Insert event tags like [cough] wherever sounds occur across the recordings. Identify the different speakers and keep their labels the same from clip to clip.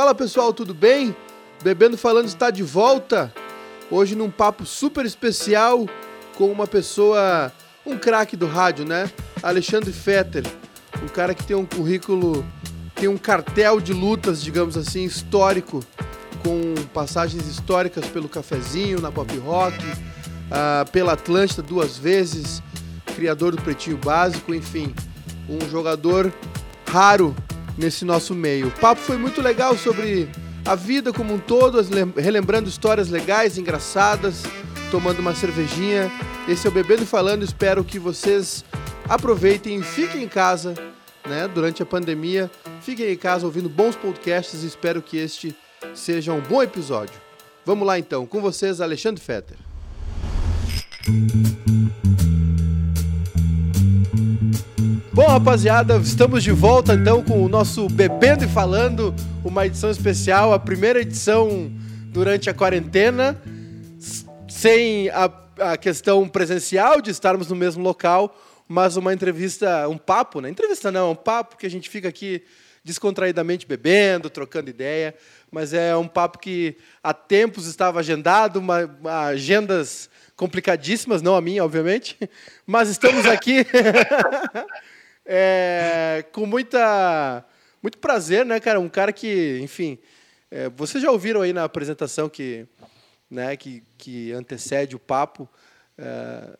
Speaker 1: Fala pessoal, tudo bem? Bebendo Falando está de volta. Hoje num papo super especial com uma pessoa, um craque do rádio, né? Alexandre Fetter, um cara que tem um currículo, tem um cartel de lutas, digamos assim, histórico, com passagens históricas pelo cafezinho, na pop rock, uh, pela Atlântida duas vezes, criador do Pretinho Básico, enfim, um jogador raro nesse nosso meio. O papo foi muito legal sobre a vida como um todo, relembrando histórias legais, engraçadas, tomando uma cervejinha. Esse é o Bebendo e Falando, espero que vocês aproveitem, fiquem em casa, né, durante a pandemia, fiquem em casa ouvindo bons podcasts e espero que este seja um bom episódio. Vamos lá então, com vocês, Alexandre Fetter. Bom, rapaziada, estamos de volta então com o nosso Bebendo e Falando, uma edição especial, a primeira edição durante a quarentena, sem a, a questão presencial de estarmos no mesmo local, mas uma entrevista, um papo, né? Entrevista não, é um papo que a gente fica aqui descontraidamente bebendo, trocando ideia, mas é um papo que há tempos estava agendado, uma, uma agendas complicadíssimas, não a minha, obviamente, [laughs] mas estamos aqui [laughs] é, com muita, muito prazer, né, cara? Um cara que, enfim, é, vocês já ouviram aí na apresentação que, né, que, que antecede o papo, é,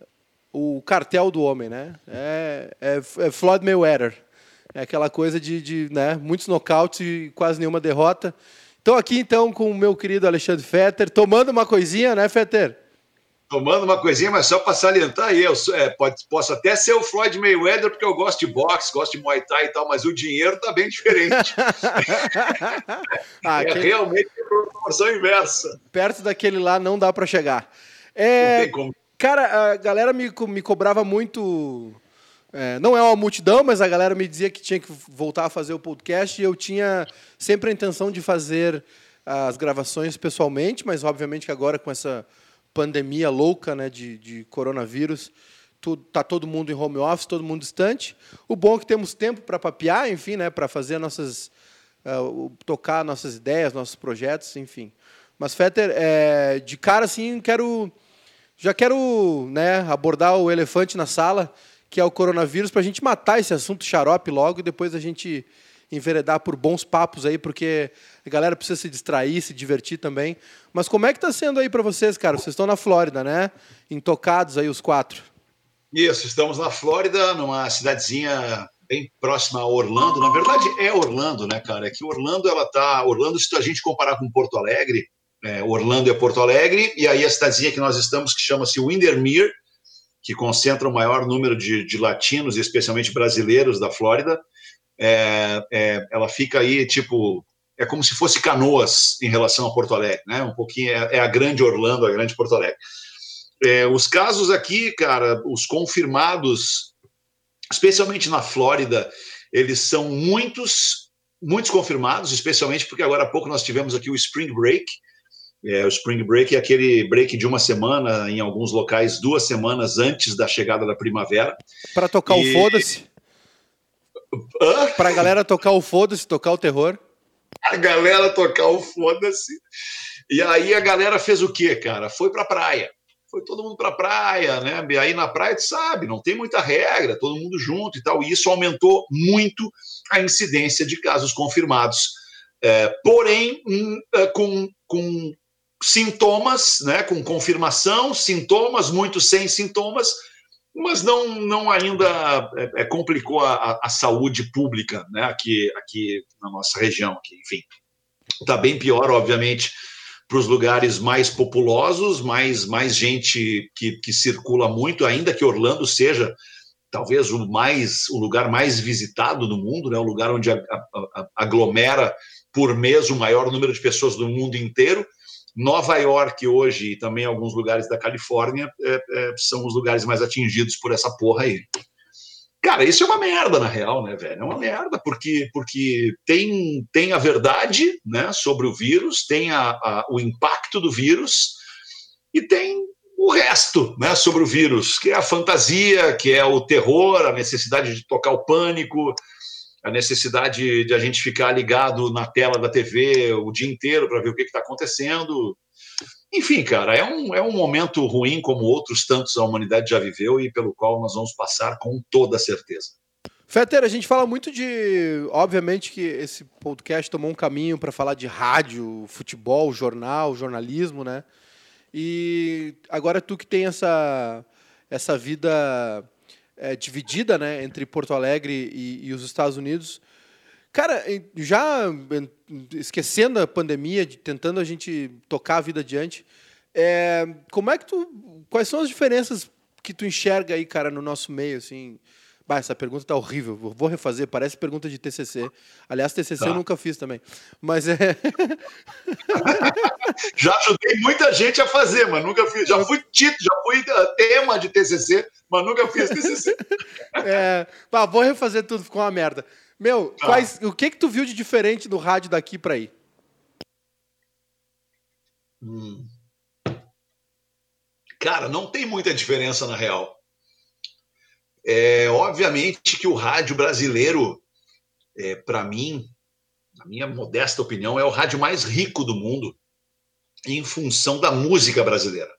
Speaker 1: o cartel do homem, né? É, é, é Floyd Mayweather. É aquela coisa de, de né, muitos nocautes e quase nenhuma derrota. Estou aqui então com o meu querido Alexandre Fetter, tomando uma coisinha, né, Fetter?
Speaker 2: Tomando uma coisinha, mas só para salientar aí, eu é, pode, posso até ser o Floyd Mayweather, porque eu gosto de boxe, gosto de Muay Thai e tal, mas o dinheiro tá bem diferente. [laughs] ah, é quem... realmente proporção inversa.
Speaker 1: Perto daquele lá não dá para chegar. É, não tem como. Cara, a galera me, me cobrava muito. É, não é uma multidão, mas a galera me dizia que tinha que voltar a fazer o podcast e eu tinha sempre a intenção de fazer as gravações pessoalmente, mas obviamente que agora com essa pandemia louca né, de, de coronavírus, tudo, tá todo mundo em home office, todo mundo distante. O bom é que temos tempo para papear, enfim, né, para fazer nossas, uh, tocar nossas ideias, nossos projetos, enfim. Mas Fetter, é, de cara assim, quero, já quero, né, abordar o elefante na sala, que é o coronavírus, para a gente matar esse assunto xarope logo e depois a gente enveredar por bons papos aí, porque a galera precisa se distrair, se divertir também. Mas como é que está sendo aí para vocês, cara? Vocês estão na Flórida, né? Intocados aí os quatro.
Speaker 2: Isso, estamos na Flórida, numa cidadezinha bem próxima a Orlando. Na verdade, é Orlando, né, cara? É que Orlando, ela tá. Orlando, se a gente comparar com Porto Alegre, é, Orlando é Porto Alegre, e aí a cidadezinha que nós estamos, que chama-se Windermere, que concentra o maior número de, de latinos, especialmente brasileiros da Flórida é, é, ela fica aí, tipo, é como se fosse Canoas em relação a Porto Alegre, né? Um pouquinho, é, é a grande Orlando, a grande Porto Alegre. É, os casos aqui, cara, os confirmados, especialmente na Flórida, eles são muitos, muitos confirmados, especialmente porque agora há pouco nós tivemos aqui o Spring Break. É, o Spring Break é aquele break de uma semana, em alguns locais, duas semanas antes da chegada da primavera.
Speaker 1: Para tocar e... o foda-se. Hã? Pra galera tocar o foda-se, tocar o terror.
Speaker 2: A galera tocar o foda-se. E aí a galera fez o quê, cara? Foi pra praia. Foi todo mundo pra praia, né? E aí na praia, tu sabe, não tem muita regra, todo mundo junto e tal. E isso aumentou muito a incidência de casos confirmados. É, porém, um, é, com, com sintomas, né? Com confirmação, sintomas, muitos sem sintomas mas não, não ainda é, é, complicou a, a, saúde pública né, aqui, aqui na nossa região. Aqui, enfim, está bem pior, obviamente, para os lugares mais populosos, mais, mais gente que, que circula muito, ainda que Orlando seja talvez o mais o lugar mais visitado do mundo, né, o lugar onde aglomera por mês o maior número de pessoas do mundo inteiro. Nova York hoje e também alguns lugares da Califórnia é, é, são os lugares mais atingidos por essa porra aí. Cara, isso é uma merda, na real, né, velho? É uma merda, porque, porque tem, tem a verdade né, sobre o vírus, tem a, a, o impacto do vírus e tem o resto né, sobre o vírus, que é a fantasia, que é o terror, a necessidade de tocar o pânico, a necessidade de a gente ficar ligado na tela da TV o dia inteiro para ver o que está acontecendo. Enfim, cara, é um, é um momento ruim, como outros tantos a humanidade já viveu e pelo qual nós vamos passar com toda certeza.
Speaker 1: Fetter, a gente fala muito de. Obviamente que esse podcast tomou um caminho para falar de rádio, futebol, jornal, jornalismo, né? E agora tu que tem essa, essa vida é, dividida né, entre Porto Alegre e, e, os Estados Unidos. Cara, já esquecendo a pandemia, tentando a gente tocar a vida adiante, é, como é que tu. Quais são as diferenças que tu enxerga aí, cara, no nosso meio, assim? Bah, essa pergunta tá horrível. Vou refazer, parece pergunta de TCC. Aliás, TCC tá. eu nunca fiz também. Mas é. [laughs]
Speaker 2: já ajudei muita gente a fazer, mas nunca fiz. Já fui título, já fui uh, tema de TCC, mas nunca fiz TCC. [laughs]
Speaker 1: é, bah, vou refazer tudo, ficou uma merda. Meu, ah. quais, o que que tu viu de diferente do rádio daqui para aí?
Speaker 2: Hum. Cara, não tem muita diferença na real. É, obviamente que o rádio brasileiro, é, para mim, na minha modesta opinião, é o rádio mais rico do mundo em função da música brasileira.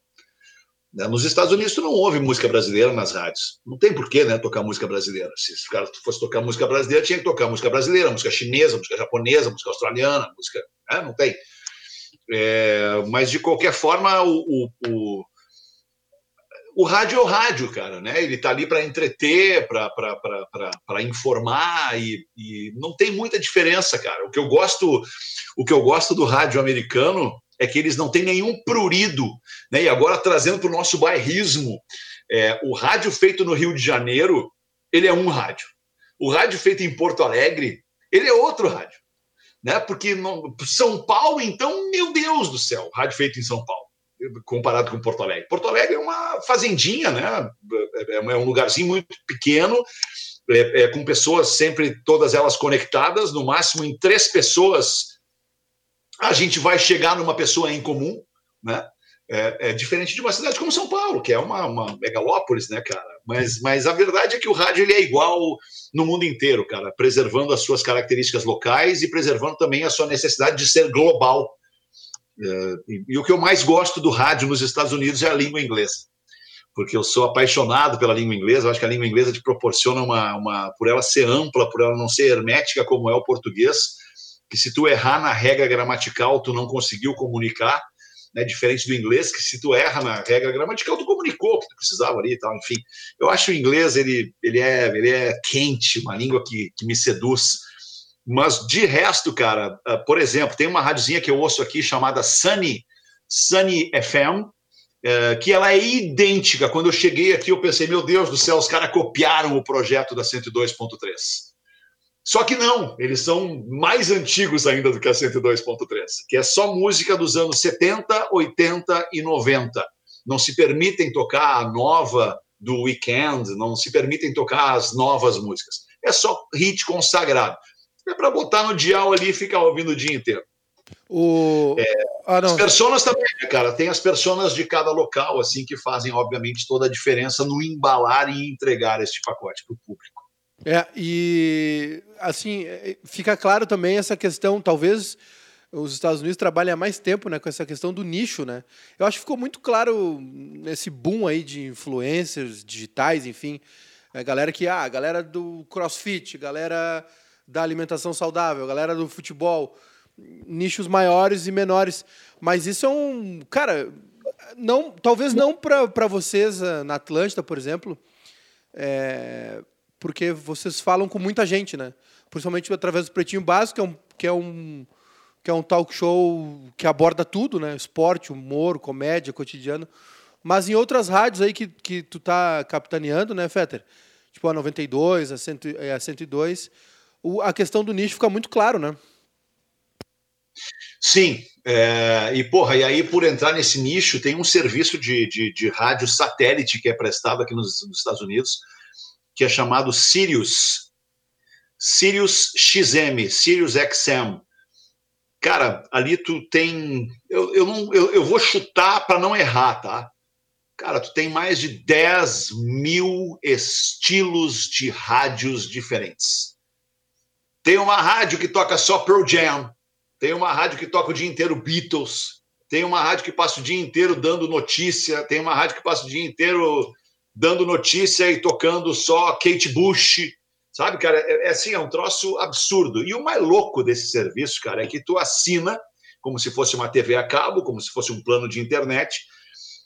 Speaker 2: Né, nos Estados Unidos, tu não ouve música brasileira nas rádios. Não tem porquê né, tocar música brasileira. Se o cara fosse tocar música brasileira, tinha que tocar música brasileira, música chinesa, música japonesa, música australiana, música. Né, não tem. É, mas, de qualquer forma, o, o o rádio é o rádio, cara, né? Ele tá ali para entreter, para informar e, e, não tem muita diferença, cara. O que eu gosto, o que eu gosto do rádio americano é que eles não têm nenhum prurido, né? E agora trazendo para o nosso bairrismo, é, o rádio feito no Rio de Janeiro, ele é um rádio. O rádio feito em Porto Alegre, ele é outro rádio, né? Porque no, São Paulo, então, meu Deus do céu, rádio feito em São Paulo comparado com Porto Alegre. Porto Alegre é uma fazendinha, né? É, é um lugarzinho muito pequeno, é, é, com pessoas sempre, todas elas conectadas, no máximo em três pessoas a gente vai chegar numa pessoa em comum, né? É, é, diferente de uma cidade como São Paulo, que é uma, uma, megalópolis, né, cara? Mas, mas a verdade é que o rádio ele é igual no mundo inteiro, cara, preservando as suas características locais e preservando também a sua necessidade de ser global. É, e, e, o que eu mais gosto do rádio nos Estados Unidos é a língua inglesa, porque eu sou apaixonado pela língua inglesa. Eu acho que a língua inglesa te proporciona uma, uma, por ela ser ampla, por ela não ser hermética como é o português, que se tu errar na regra gramatical, tu não conseguiu comunicar, né, diferente do inglês, que se tu erra na regra gramatical, tu comunicou que tu precisava ali e tal, enfim. Eu acho o inglês, ele, ele, é, ele é quente, uma língua que, que me seduz, mas de resto, cara, ah, por exemplo, tem uma rádiozinha que eu ouço aqui chamada Sunny, Sunny FM, eh, que ela é idêntica. Quando eu cheguei aqui, eu pensei, meu Deus do céu, os caras copiaram o projeto da 102.3. Só que não, eles são mais antigos ainda do que a 102.3, que é só música dos anos 70, 80 e 90. Não se permitem tocar a nova do Weekend, não se permitem tocar as novas músicas. É só hit consagrado. É para botar no dial ali e ficar ouvindo o dia inteiro.
Speaker 1: O...
Speaker 2: É, ah, as personas também, né, cara. Tem as personas de cada local, assim, que fazem, obviamente, toda a diferença no embalar e entregar este pacote para o público.
Speaker 1: É, e assim, é, fica claro também essa questão, talvez os Estados Unidos trabalhem há mais tempo né, com essa questão do nicho, né? Eu acho que ficou muito claro nesse boom aí de influencers digitais, enfim, a galera que, ah, a galera do CrossFit, galera da alimentação saudável, galera do futebol, nichos maiores e menores. Mas isso é um. Cara, não, talvez não para vocês eh, na Atlântida, por exemplo, é, porque vocês falam com muita gente, né? Principalmente através do Pretinho Básico, que é um, que é um, que é um talk show que aborda tudo, né? Esporte, humor, comédia, cotidiano. Mas em outras rádios aí que, que tu tá capitaneando, né, Fetter? Tipo a 92, a, 100, a 102, o, a questão do nicho fica muito claro, né?
Speaker 2: Sim, é, e porra, e aí por entrar nesse nicho tem um serviço de, de, de rádio satélite que é prestado aqui nos, nos, Estados Unidos, que é chamado Sirius, Sirius XM, Sirius XM. Cara, ali tu tem, eu, eu, não, eu, eu vou chutar para não errar, tá? Cara, tu tem mais de 10 mil estilos de rádios diferentes Tem uma rádio que toca só Pearl Jam. Tem uma rádio que toca o dia inteiro Beatles. Tem uma rádio que passa o dia inteiro dando notícia. Tem uma rádio que passa o dia inteiro dando notícia e tocando só Kate Bush. Sabe, cara? É, é assim, é um troço absurdo. E o mais louco desse serviço, cara, é que tu assina como se fosse uma TV a cabo, como se fosse um plano de internet,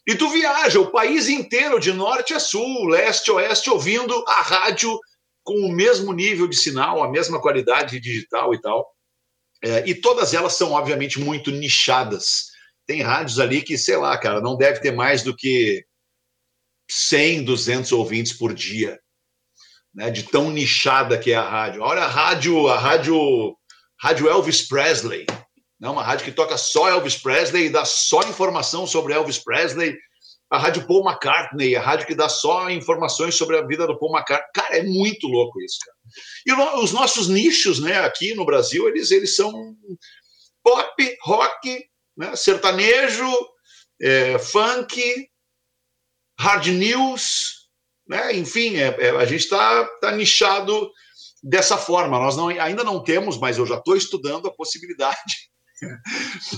Speaker 2: e tu viaja o país inteiro, de norte a sul, leste a oeste, ouvindo a rádio com o mesmo nível de sinal, a mesma qualidade digital e tal. É, e todas elas são, obviamente, muito nichadas. Tem rádios ali que, sei lá, cara, não deve ter mais do que 100, 200 ouvintes por dia, né? De tão nichada que é a rádio. Olha a rádio, a rádio, rádio Elvis Presley, né? uma rádio que toca só Elvis Presley e dá só informação sobre Elvis Presley. A rádio Paul McCartney, a rádio que dá só informações sobre a vida do Paul McCartney. Cara, é muito louco isso, cara. E os nossos nichos, né, aqui no Brasil, eles, eles são pop, rock, né, sertanejo, é, funk, hard news, né? Enfim, é, é, a gente está tá nichado dessa forma. Nós não, ainda não temos, mas eu já estou estudando a possibilidade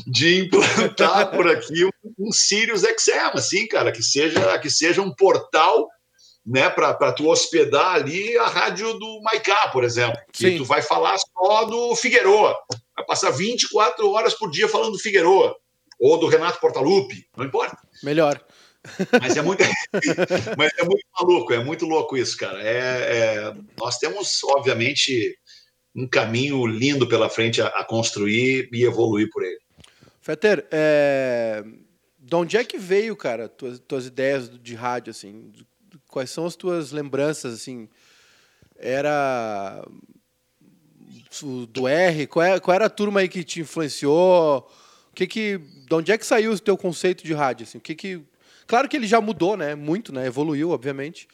Speaker 2: de implantar por aqui um, um Sirius XM, assim, cara, que seja que seja um portal né, para tu hospedar ali a rádio do Maicá, por exemplo, que Sim. tu vai falar só do Figueroa, vai passar 24 horas por dia falando do Figueroa, ou do Renato Portaluppi, não importa.
Speaker 1: Melhor.
Speaker 2: Mas é muito, [laughs] mas é muito maluco, é muito louco isso, cara. É, é, nós temos, obviamente, um caminho lindo pela frente a, a construir e evoluir por ele.
Speaker 1: Fetter, é... de onde é que veio, cara, tuas, tuas ideias de rádio, assim? Quais são as tuas lembranças, assim? Era do R? Qual, é, qual era a turma aí que te influenciou? O que que, de onde é que saiu o teu conceito de rádio? Assim? O que que Claro que ele já mudou, né? Muito, né? Evoluiu, obviamente.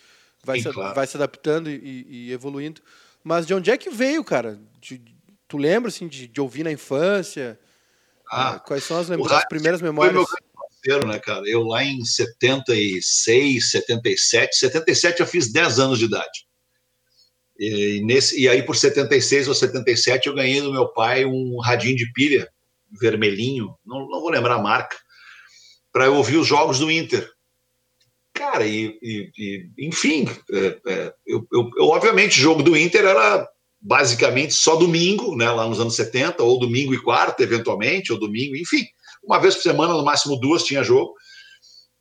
Speaker 1: Vai, Sim, se, claro. vai se adaptando e, e, evoluindo. Mas de onde é que veio, cara? De, tu lembra, assim, de, de, ouvir na infância? Ah, Quais são as, as primeiras memórias? Foi meu
Speaker 2: parceiro, né, cara? Eu lá em 76, 77, 77 eu fiz 10 anos de idade. E, nesse, e aí, por 76 ou 77, eu ganhei do meu pai um radinho de pilha vermelhinho, não, não vou lembrar a marca, para eu ouvir os jogos do Inter. Cara, e, e, e enfim, é, é, eu, eu, eu, obviamente, o jogo do Inter era basicamente só domingo, né, lá nos anos 70, ou domingo e quarta, eventualmente, ou domingo, enfim, uma vez por semana, no máximo duas, tinha jogo.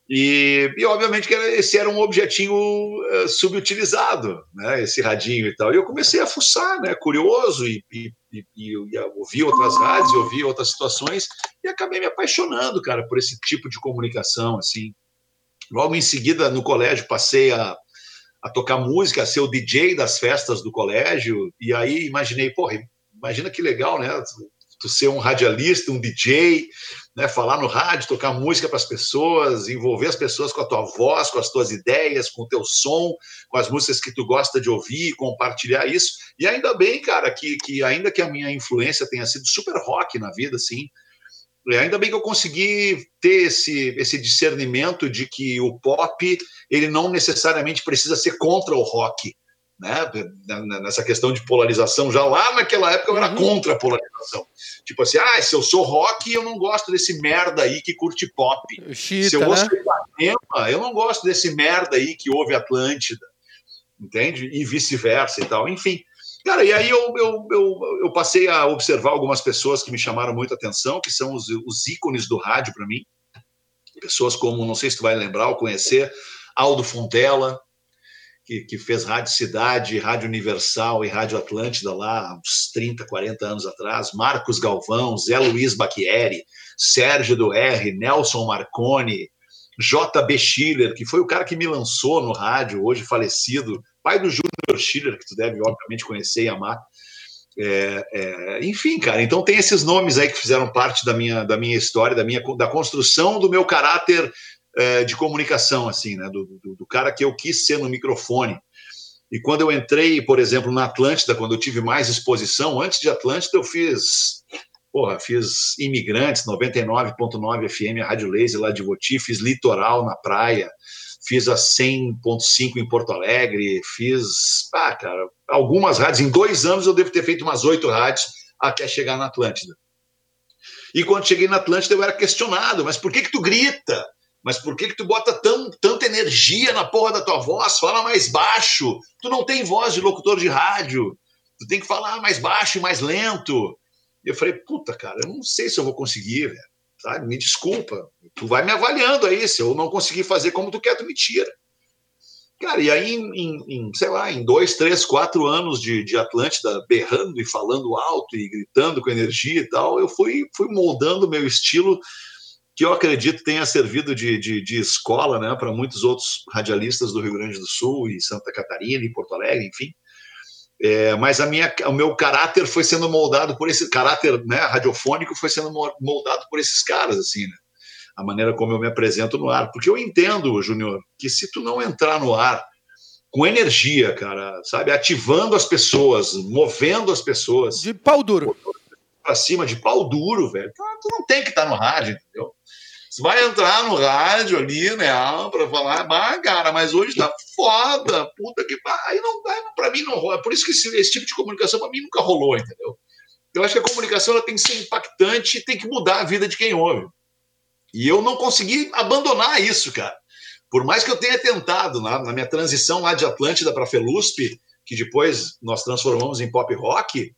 Speaker 2: E, e obviamente que esse era um objetinho uh, subutilizado, né, esse radinho e tal. E eu comecei a fuçar, né, curioso, e, e, e, e ouvi outras rádios, ouvi outras situações, e acabei me apaixonando, cara, por esse tipo de comunicação, assim. Logo em seguida, no colégio, passei a, a tocar música, a ser o DJ das festas do colégio, e aí imaginei, porra, imagina que legal, né? Tu ser um radialista, um DJ, né, falar no rádio, tocar música para as pessoas, envolver as pessoas com a tua voz, com as tuas ideias, com o teu som, com as músicas que tu gosta de ouvir, compartilhar isso. E ainda bem, cara, que, que ainda que a minha influência tenha sido super rock na vida, assim, ainda bem que eu consegui ter esse, esse discernimento de que o pop ele não necessariamente precisa ser contra o rock, né? Nessa questão de polarização, já lá naquela época eu era uhum. contra a polarização. Tipo assim, ah, se eu sou rock, eu não gosto desse merda aí que curte pop. Chita, se eu ouço né? Ipanema, eu não gosto desse merda aí que ouve Atlântida, entende? E vice-versa e tal. Enfim, Cara, e aí eu, eu, eu, eu, passei a observar algumas pessoas que me chamaram muita atenção, que são os, os ícones do rádio para mim. Pessoas como, não sei se tu vai lembrar ou conhecer, Aldo Fontela, que, que, fez Rádio Cidade, Rádio Universal e Rádio Atlântida lá uns 30, 40 anos atrás, Marcos Galvão, Zé Luiz Bacchieri, Sérgio do R, Nelson Marconi, JB Schiller, que foi o cara que me lançou no rádio, hoje falecido, pai do Júnior Schiller, que tu deve, obviamente, conhecer e amar. É, é, enfim, cara, então tem esses nomes aí que fizeram parte da minha, da minha história, da minha da construção do meu caráter é, de comunicação, assim, né? Do, do, do, cara que eu quis ser no microfone. E quando eu entrei, por exemplo, na Atlântida, quando eu tive mais exposição, antes de Atlântida, eu fiz, porra, fiz Imigrantes, 99.9 FM, a Rádio Laser lá de Voti, fiz Litoral na praia, fiz a 100.5 em Porto Alegre, fiz, ah, cara, algumas rádios. Em dois anos eu devo ter feito umas oito rádios até chegar na Atlântida. E quando cheguei na Atlântida eu era questionado, mas por que que tu grita? Mas por que que tu bota tão, tanta energia na porra da tua voz? Fala mais baixo. Tu não tem voz de locutor de rádio. Tu tem que falar mais baixo e mais lento. E eu falei, puta, cara, eu não sei se eu vou conseguir, velho. Sabe? Me desculpa. Tu vai me avaliando aí. Se eu não conseguir fazer como tu quer, tu me tira. Cara, e aí, em, em, em, sei lá, em dois, três, quatro anos de, de Atlântida, berrando e falando alto e gritando com energia e tal, eu fui, fui moldando meu estilo, que eu acredito tenha servido de, de, de escola né, para muitos outros radialistas do Rio Grande do Sul e Santa Catarina e Porto Alegre, enfim. É, mas a minha, o meu caráter foi sendo moldado por esse caráter né, radiofônico foi sendo moldado por esses caras, assim, né? A maneira como eu me apresento no ar. Porque eu entendo, Júnior, que se tu não entrar no ar com energia, cara, sabe, ativando as pessoas, movendo as pessoas.
Speaker 1: De pau duro.
Speaker 2: Pra cima, de pau duro, velho. Tu não tem que estar no rádio, entendeu? Você vai entrar no rádio ali, né, para falar, ah, cara, mas hoje tá foda, puta que aí não dá, para mim não rola. Por isso que esse, esse tipo de comunicação para mim nunca rolou, entendeu? Eu acho que a comunicação ela tem que ser impactante e tem que mudar a vida de quem ouve. E eu não consegui abandonar isso, cara. Por mais que eu tenha tentado na, na minha transição lá de Atlântida para Felusp, que depois nós transformamos em pop rock,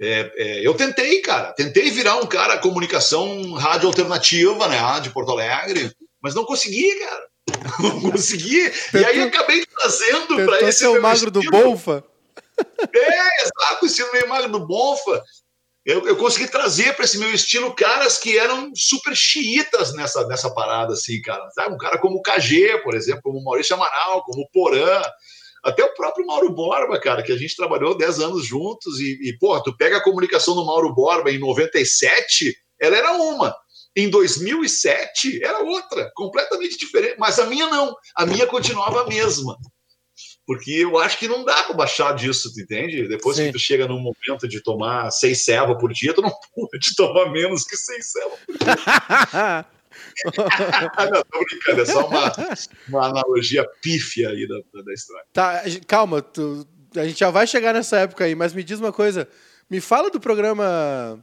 Speaker 2: é, é, eu tentei, cara, tentei virar um cara comunicação rádio alternativa, né, de Porto Alegre, mas não consegui, cara. [laughs] Não consegui. Tentou, e aí acabei trazendo para esse.
Speaker 1: Ser o magro estilo. do Bonfa?
Speaker 2: É, exato, estilo meio magro do Bonfa. Eu, eu consegui trazer para esse meu estilo caras que eram super xiitas nessa, nessa parada, assim, cara. Sabe? Um cara como o KG, por exemplo, como o Maurício Amaral, como o Porã. Até o próprio Mauro Borba, cara, que a gente trabalhou 10 anos juntos e, e pô, tu pega a comunicação do Mauro Borba em 97, ela era uma. Em 2007 era outra, completamente diferente. Mas a minha não. A minha continuava a mesma. Porque eu acho que não dá para baixar disso, tu entende? Depois Sim. que tu chega num momento de tomar seis ceva por dia, tu não [laughs] pode tomar menos que seis ceva por dia. [laughs] não, tô brincando, é só uma, uma analogia pífia aí da, da história.
Speaker 1: Tá, calma, tu, a gente já vai chegar nessa época aí, mas me diz uma coisa, me fala do programa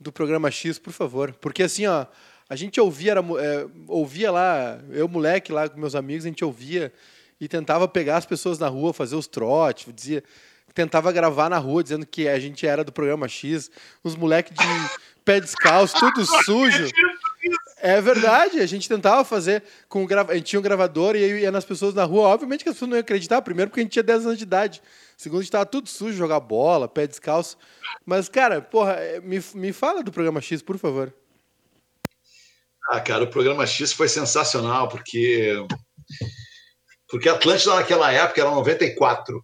Speaker 1: do programa X, por favor, porque assim, ó, a gente ouvia, era, é, ouvia lá, eu moleque lá com meus amigos, a gente ouvia e tentava pegar as pessoas na rua, fazer os trotes, dizia, tentava gravar na rua dizendo que a gente era do programa X, os moleques de pé descalço, tudo [laughs] sujo. É verdade, a gente tentava fazer com a gente tinha um gravador e ia nas pessoas na rua, obviamente que as pessoas não iam acreditar, primeiro porque a gente tinha 10 anos de idade, segundo a gente tava tudo sujo, jogar bola, pé descalço. Mas cara, porra, é, me, me fala do programa X, por favor.
Speaker 2: Ah, cara, o programa X foi sensacional porque porque a Atlântida naquela época era 94.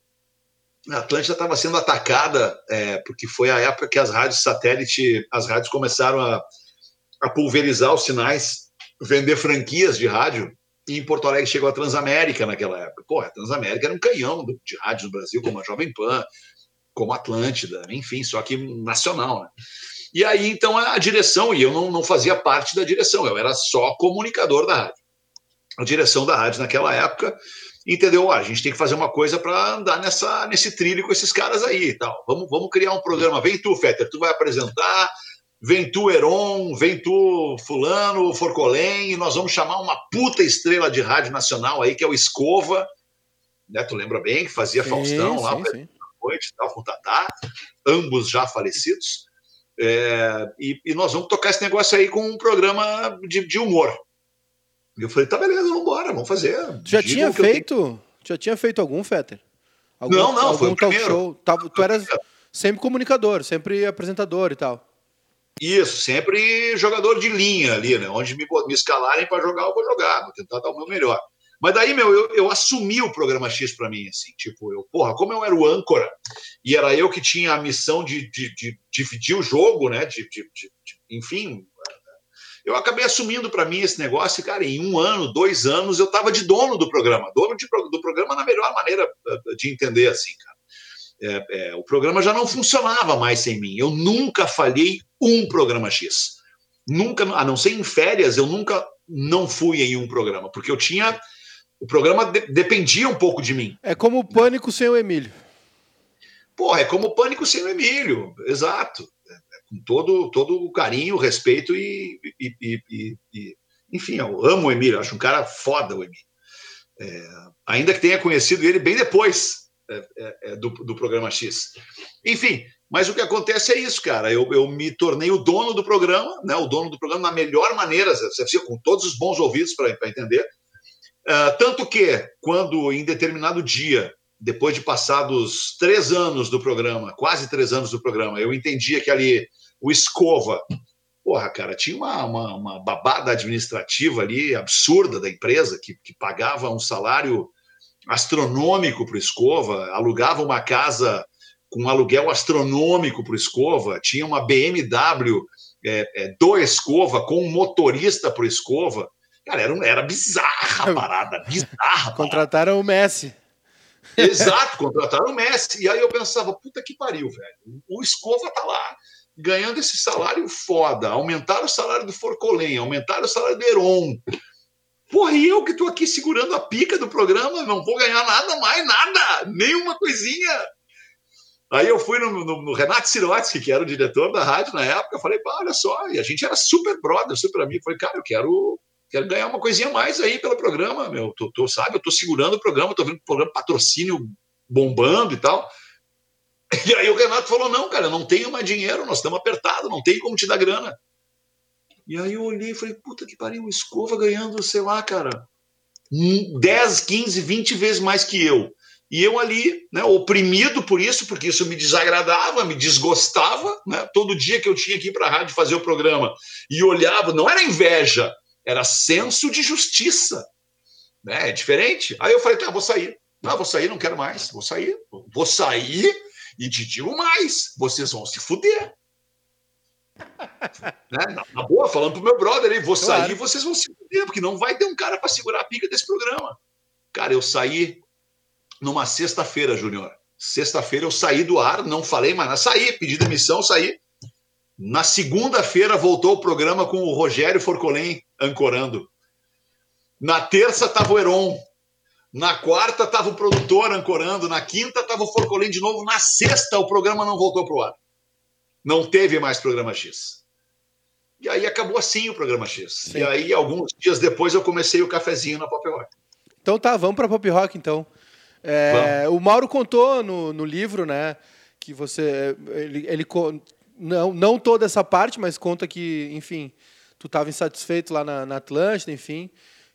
Speaker 2: A Atlântida estava sendo atacada é, porque foi a época que as rádios satélite, as rádios começaram a a pulverizar os sinais, vender franquias de rádio. E em Porto Alegre chegou a Transamérica naquela época. Porra, a Transamérica era um canhão de rádio no Brasil, como a Jovem Pan, como a Atlântida, enfim, só que nacional. Né? E aí, então, a direção, e eu não, não fazia parte da direção, eu era só comunicador da rádio. A direção da rádio naquela época entendeu? Ah, a gente tem que fazer uma coisa para andar nessa, nesse trilho com esses caras aí e tal. Vamos, vamos criar um programa. Vem tu, Fetter, tu vai apresentar, vem tu Heron, vem tu fulano, Forcolém, e nós vamos chamar uma puta estrela de rádio nacional aí, que é o Escova, né, tu lembra bem, que fazia sim, Faustão sim, lá, sim. noite tal, com o Tatá, ambos já falecidos, é, e, e, nós vamos tocar esse negócio aí com um programa de, de humor. E eu falei, tá beleza, vamos embora, vamos fazer.
Speaker 1: Já tinha feito, já tinha feito algum, Fetter?
Speaker 2: Algum, não, não, algum foi o primeiro.
Speaker 1: show. Tu eras sempre comunicador, sempre apresentador e tal.
Speaker 2: Isso, sempre jogador de linha ali, né? Onde me, me escalarem para jogar, eu vou jogar, vou tentar dar o meu melhor. Mas daí, meu, eu, eu assumi o programa X para mim, assim, tipo, eu, porra, como eu era o âncora e era eu que tinha a missão de, de, de dividir o jogo, né? De, de, de, enfim, eu acabei assumindo para mim esse negócio e, cara, em um ano, dois anos, eu estava de dono do programa, dono de, do programa na melhor maneira eh, de entender, assim, cara é, é, o programa já não funcionava mais sem mim. Eu nunca falhei um programa X. Nunca, a não ser em férias, eu nunca não fui em um programa, porque eu tinha O programa de dependia um pouco de mim.
Speaker 1: É como o Pânico sem o Emílio.
Speaker 2: Porra, é como o Pânico sem o Emílio, exato. É, é com todo, todo o carinho, respeito e, e, e, e, Enfim, eu amo o Emílio, acho um cara foda o Emílio. É, ainda que tenha conhecido ele bem depois é, é, é do, do programa X. Enfim, mas o que acontece é isso, cara. Eu, eu me tornei o dono do programa, né? O dono do programa na melhor maneira, com todos os bons ouvidos para entender. Uh, tanto que, quando em determinado dia, depois de passados três anos do programa, quase três anos do programa, eu entendia que ali o Escova, porra, cara, tinha uma, uma, uma babada administrativa ali absurda da empresa que, que pagava um salário astronômico para o Escova, alugava uma casa com um aluguel astronômico para o Escova, tinha uma BMW é, é, do Escova com um motorista para o Escova. Cara, era, era bizarra a parada, bizarra.
Speaker 1: Contrataram o Messi.
Speaker 2: Exato, contrataram o Messi. E aí eu pensava, puta que pariu, velho. O Escova tá lá ganhando esse salário foda. Aumentaram o salário do Forcolém, aumentaram o salário do Heron. Porra, e eu que tô aqui segurando a pica do programa, não vou ganhar nada mais, nada, nenhuma coisinha. Aí eu fui no, no, no Renato Sirotsky, que era o diretor da rádio na época, falei, pá, olha só, e a gente era super brother, super amigo. Falei, cara, eu quero, quero ganhar uma coisinha mais aí pelo programa, meu. Tô, sabe, eu tô segurando o programa, tô vendo o programa patrocínio bombando e tal. [laughs] E aí o Renato falou: não, cara, não tenho mais dinheiro, nós estamos apertados, não tem como te dar grana. E aí eu olhei e falei, puta que pariu, escova ganhando, sei lá, cara, 10, 15, 20 vezes mais que eu. E eu ali, né, oprimido por isso, porque isso me desagradava, me desgostava, né? Todo dia que eu tinha que ir para a rádio fazer o programa e olhava, não era inveja, era senso de justiça. Né? É diferente. Aí eu falei, tá, vou sair. Não, vou sair, não quero mais. Vou sair. Vou sair e te digo mais, vocês vão se fuder. [laughs] né? na, boa, falando pro meu brother aí, vou sair e vocês vão se fuder, porque não vai ter um cara para segurar a pica desse programa. Cara, eu saí numa sexta-feira, Júnior. Sexta-feira eu saí do ar, não falei mais, saí, pedi demissão, saí. Na segunda-feira voltou o programa com o Rogério Forcolém ancorando. Na terça estava o Heron. Na quarta estava o produtor ancorando. Na quinta estava o Forcolém de novo. Na sexta o programa não voltou para o ar. Não teve mais programa X. E aí acabou assim o programa X. Sim. E aí, alguns dias depois, eu comecei o cafezinho na Pop Rock.
Speaker 1: Então tá, vamos para Pop Rock então. É, o Mauro contou no, no livro, né, que você ele, ele não não toda essa parte, mas conta que, enfim, tu estava insatisfeito lá na, na Atlântida, enfim.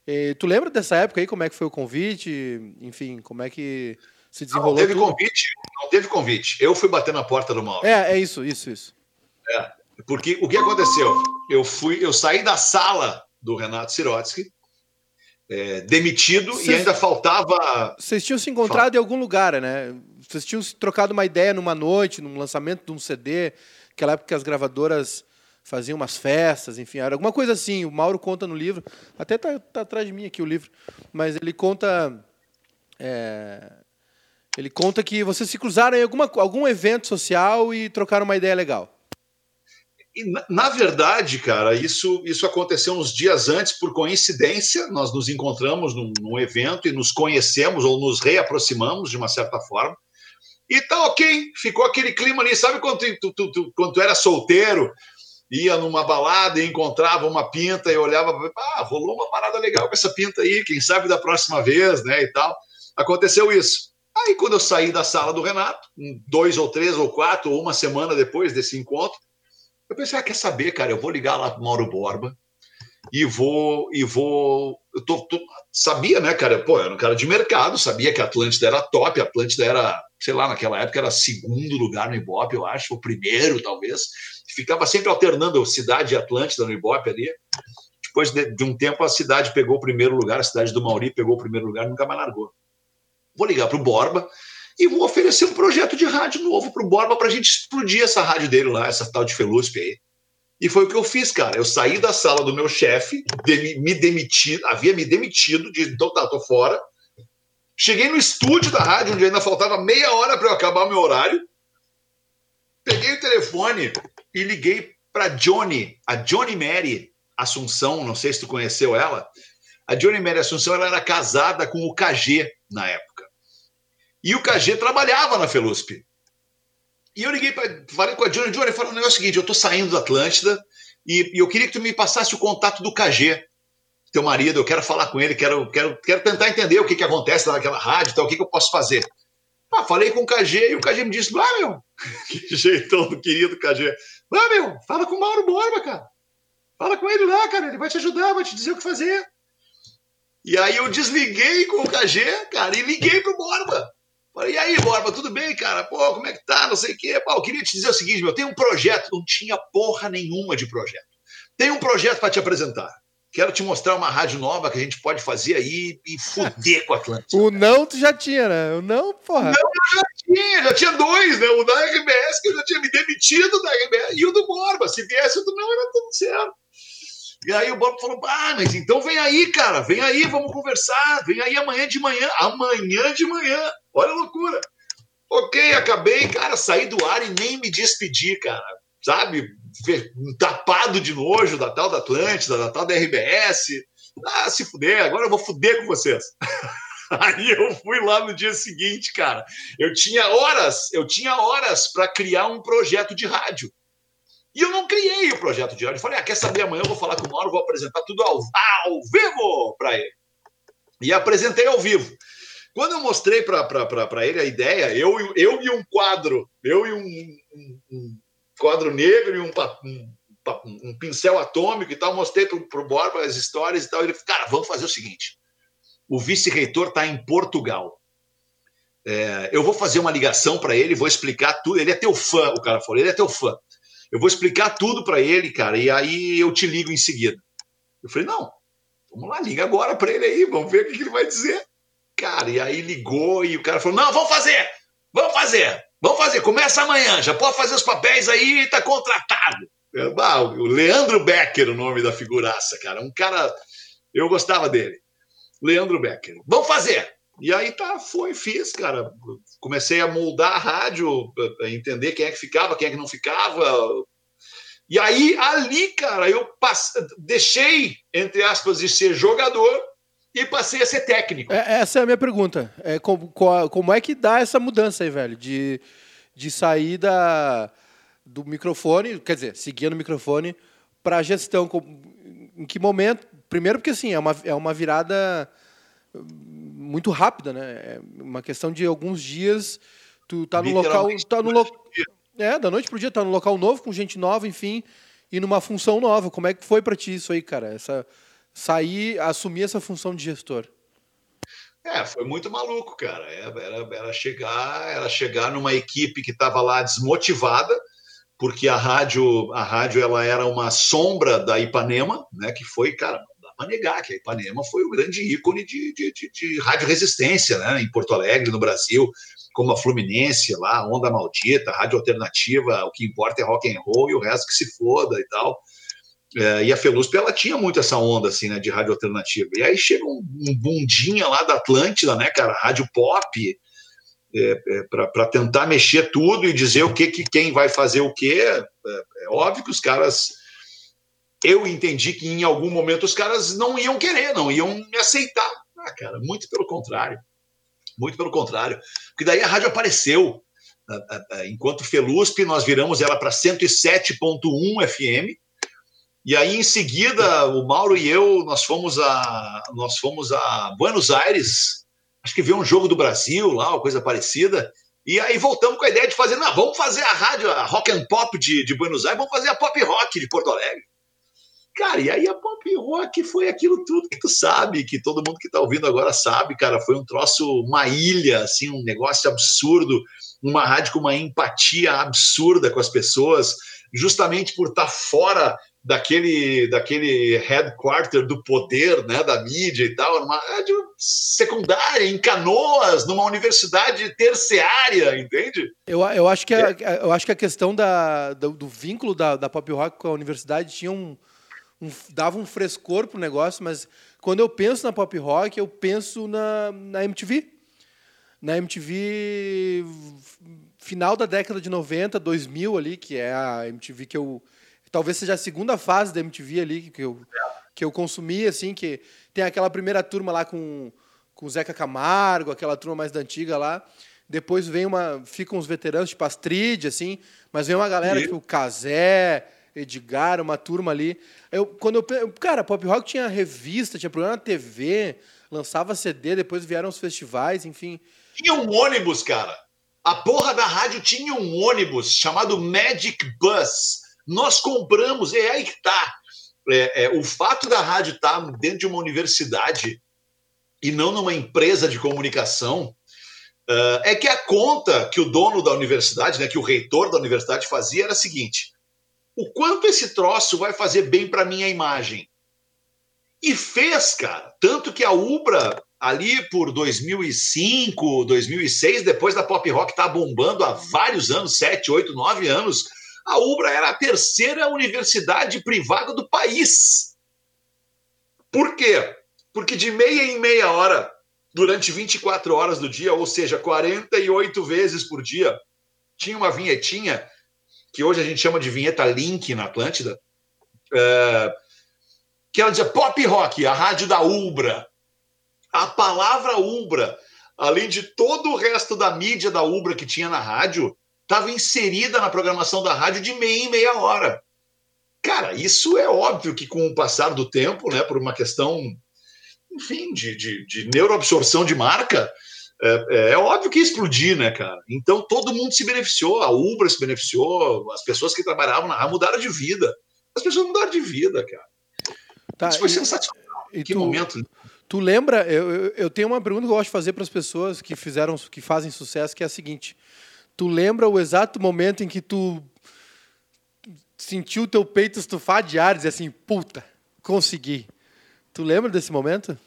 Speaker 1: E, tu lembra dessa época aí como é que foi o convite, enfim, como é que se desenrolou?
Speaker 2: Não teve
Speaker 1: tudo?
Speaker 2: convite, não teve convite. Eu fui bater na porta do Mauro.
Speaker 1: É, é isso, isso, isso.
Speaker 2: É, porque o que aconteceu? Eu fui, eu saí da sala do Renato Sirotsky é, demitido Cês, e ainda faltava.
Speaker 1: Vocês tinham se encontrado Fala. em algum lugar, né? Vocês tinham se trocado uma ideia numa noite, num lançamento de um CD, aquela época que as gravadoras faziam umas festas, enfim, era alguma coisa assim. O Mauro conta no livro, até tá, tá atrás de mim aqui o livro, mas ele conta. É, ele conta que vocês se cruzaram em alguma, algum evento social e trocaram uma ideia legal.
Speaker 2: E, na, verdade, cara, isso, isso aconteceu uns dias antes, por coincidência. Nós nos encontramos num, num evento e nos conhecemos ou nos reaproximamos de uma certa forma. E tá ok, ficou aquele clima ali. Sabe quando tu, tu, tu, quando tu era solteiro, ia numa balada e encontrava uma pinta e olhava, ah, rolou uma parada legal com essa pinta aí, quem sabe da próxima vez, né, e tal. Aconteceu isso. Aí, quando eu saí da sala do Renato, dois ou três ou quatro, ou uma semana depois desse encontro, eu pensei, ah, quer saber, cara, eu vou ligar lá pro Mauro Borba e vou e vou eu tô, tô, sabia, né, cara, pô, era um cara de mercado, sabia que a Atlântida era top, a Atlântida era, sei lá, naquela época era segundo lugar no Ibope, eu acho, o primeiro, talvez. Ficava sempre alternando cidade e Atlântida no Ibope ali. Depois de, de, um tempo a cidade pegou o primeiro lugar, a cidade do Mauri pegou o primeiro lugar, nunca mais largou. Vou ligar pro Borba e vou oferecer um projeto de rádio novo para o Borba para a gente explodir essa rádio dele lá, essa tal de Feluspe aí. E foi o que eu fiz, cara. Eu saí da sala do meu chefe, me demiti, havia me demitido, de então tá, tô fora. Cheguei no estúdio da rádio, onde ainda faltava meia hora para eu acabar o meu horário. Peguei o telefone e liguei para Johnny, a Johnny Mary Assunção, não sei se tu conheceu ela. A Johnny Mary Assunção ela era casada com o KG na época. E o KG trabalhava na Felusp. E eu liguei para falei com a Johnny, Johnny, falei o negócio seguinte, eu estou saindo da Atlântida e, e, eu queria que tu me passasse o contato do KG, teu marido, eu quero falar com ele, quero, quero, quero tentar entender o que, que acontece naquela rádio, tal, o que, que eu posso fazer. Ah, falei com o KG e o KG me disse, ah, meu, [laughs] que jeitão do querido KG. Ah, meu, fala com o Mauro Borba, cara. Fala com ele lá, cara, ele vai te ajudar, vai te dizer o que fazer. E aí eu desliguei com o KG, cara, e liguei pro Borba. Falei, e aí, Borba, tudo bem, cara? Pô, como é que tá? Não sei o quê. Pô, eu queria te dizer o seguinte, meu, tem um projeto, não tinha porra nenhuma de projeto. Tem um projeto para te apresentar. Quero te mostrar uma rádio nova que a gente pode fazer aí e fuder com a Atlântica.
Speaker 1: O não tu já tinha, né? O não, porra.
Speaker 2: Não, eu já tinha, já tinha dois, né? O da RBS, que eu já tinha me demitido da RBS, e o do Borba. Se viesse o do não, era tudo certo. E aí o Bob falou: Ah, mas então vem aí, cara, vem aí, vamos conversar, vem aí amanhã de manhã, amanhã de manhã. Olha a loucura. Ok, acabei, cara, saí do ar e nem me despedi, cara. Sabe? Tapado de nojo da tal da Atlântida, da tal da RBS. Ah, se fuder, agora eu vou fuder com vocês. [laughs] Aí eu fui lá no dia seguinte, cara. Eu tinha horas, eu tinha horas para criar um projeto de rádio. E eu não criei o projeto de. Eu falei, ah, quer saber? Amanhã eu vou falar com o Mauro, vou apresentar tudo ao, ao vivo para ele. E apresentei ao vivo. Quando eu mostrei para ele a ideia, eu, eu e um quadro, eu e um, um, um quadro negro e um, um, um, pincel atômico e tal, mostrei para o Borba as histórias e tal. Ele falou, cara, vamos fazer o seguinte: o vice-reitor está em Portugal. É, eu vou fazer uma ligação para ele, vou explicar tudo. Ele é teu fã, o cara falou, ele é teu fã. Eu vou explicar tudo para ele, cara, e aí eu te ligo em seguida. Eu falei, não, vamos lá, liga agora para ele aí, vamos ver o que ele vai dizer. Cara, e aí ligou e o cara falou, não, vamos fazer, vamos fazer, vamos fazer, começa amanhã, já pode fazer os papéis aí, tá contratado. Ah, o Leandro Becker, o nome da figuraça, cara, um cara, eu gostava dele. Leandro Becker, vamos fazer. E aí tá, foi, fiz, cara. Comecei a moldar a rádio, entender quem é que ficava, quem é que não ficava. E aí, ali, cara, eu passe... deixei, entre aspas, de ser jogador e passei a ser técnico.
Speaker 1: É, essa é a minha pergunta. É, como, como é que dá essa mudança aí, velho? De, de sair da, do microfone, quer dizer, seguir no microfone, para a gestão. Em que momento? Primeiro, porque assim, é uma, é uma virada muito rápida, né? É uma questão de alguns dias, tu tá no local, tá no local, é, da noite pro dia, tá no local novo com gente nova, enfim, e numa função nova. Como é que foi para ti isso aí, cara? Essa sair, assumir essa função de gestor?
Speaker 2: É, foi muito maluco, cara. É, era, era chegar, era chegar numa equipe que estava lá desmotivada, porque a rádio, a rádio ela era uma sombra da Ipanema, né? Que foi, cara, para negar que a Ipanema foi o grande ícone de, de, de, de rádio resistência né, em Porto Alegre, no Brasil, como a Fluminense lá, Onda Maldita, Rádio Alternativa, o que importa é rock and roll e o resto que se foda e tal. É, e a Felusp, ela tinha muito essa onda, assim, né, de rádio alternativa. E aí chega um, um bundinha lá da Atlântida, né, cara, rádio pop, é, é, para tentar mexer tudo e dizer o que, que quem vai fazer o quê. É, é óbvio que os caras eu entendi que em algum momento os caras não iam querer, não iam me aceitar. Ah, cara, muito pelo contrário. Muito pelo contrário. Porque daí a rádio apareceu. Enquanto Felusp, nós viramos ela para 107.1 FM. E aí, em seguida, o Mauro e eu, nós fomos a, nós fomos a Buenos Aires, acho que ver um jogo do Brasil lá, uma coisa parecida. E aí voltamos com a ideia de fazer, não, vamos fazer a rádio, a rock and pop de, de Buenos Aires, vamos fazer a pop rock de Porto Alegre. Cara, e aí a pop rock foi aquilo tudo que tu sabe, que todo mundo que está ouvindo agora sabe, cara. Foi um troço, uma ilha, assim, um negócio absurdo, uma rádio com uma empatia absurda com as pessoas, justamente por estar tá fora daquele, daquele headquarter do poder, né, da mídia e tal, uma rádio secundária, em Canoas, numa universidade terciária, entende?
Speaker 1: Eu, eu, acho, que a, é. eu acho que a questão da, do, do vínculo da, da pop rock com a universidade tinha um um, dava um frescor pro negócio, mas quando eu penso na pop rock, eu penso na, na MTV. Na MTV final da década de 90, 2000 ali, que é a MTV que eu talvez seja a segunda fase da MTV ali que eu, que eu consumi, assim, que tem aquela primeira turma lá com, com o Zeca Camargo, aquela turma mais da antiga lá. Depois vem uma. Ficam os veteranos, tipo Astrid, assim, mas vem uma galera, e? tipo, Casé, Edgar, uma turma ali. Eu, quando eu. Cara, Pop Rock tinha revista, tinha programa na TV, lançava CD, depois vieram os festivais, enfim.
Speaker 2: Tinha um ônibus, cara. A porra da rádio tinha um ônibus chamado Magic Bus. Nós compramos, é aí que tá. É, é, o fato da rádio estar tá dentro de uma universidade e não numa empresa de comunicação uh, é que a conta que o dono da universidade, né, que o reitor da universidade fazia era a seguinte: o quanto esse troço vai fazer bem para minha imagem? E fez, cara. Tanto que a Ubra, ali por 2005, 2006, depois da pop rock tá bombando há vários anos 7, 8, 9 anos a Ubra era a terceira universidade privada do país. Por quê? Porque de meia em meia hora, durante 24 horas do dia, ou seja, 48 vezes por dia, tinha uma vinhetinha, que hoje a gente chama de vinheta Link na Atlântida, é, que ela dizia pop rock, a rádio da Ubra. A palavra Ubra, além de todo o resto da mídia da Ubra que tinha na rádio, estava inserida na programação da rádio de meia em meia hora. Cara, isso é óbvio que com o passar do tempo, né, por uma questão enfim, de, de, de neuroabsorção de marca, é, é, é, óbvio que ia explodir, né, cara? Então todo mundo se beneficiou, a Ubra se beneficiou, as pessoas que trabalhavam na mudaram de vida. As pessoas mudaram de vida, cara. Tá, Isso foi e, sensacional. E que tu, momento.
Speaker 1: Tu lembra? Eu, eu tenho uma pergunta que eu gosto de fazer para as pessoas que fizeram, que fazem sucesso, que é a seguinte: tu lembra o exato momento em que tu sentiu o teu peito estufar de ar e dizer assim, puta, consegui. Tu lembra desse momento?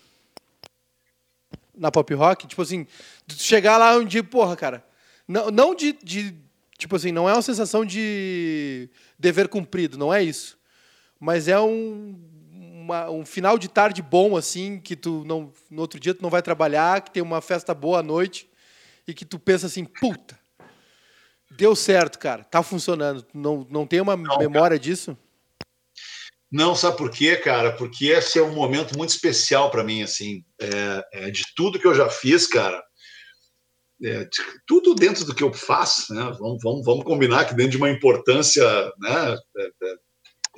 Speaker 1: Na pop rock? Tipo assim, chegar lá um dia, porra, cara. Não, não de, de. Tipo assim, não é uma sensação de dever cumprido, não é isso. Mas é um, uma, um final de tarde bom, assim, que tu não. No outro dia tu não vai trabalhar, que tem uma festa boa à noite, e que tu pensa assim, puta, deu certo, cara, tá funcionando. Não, não tem uma não, memória cara. disso?
Speaker 2: Não, sabe por quê, cara? Porque esse é um momento muito especial para mim, assim, é, é, de tudo que eu já fiz, cara. É, tudo dentro do que eu faço, né? Vamos, vamos, vamos combinar que dentro de uma importância, né? É, é,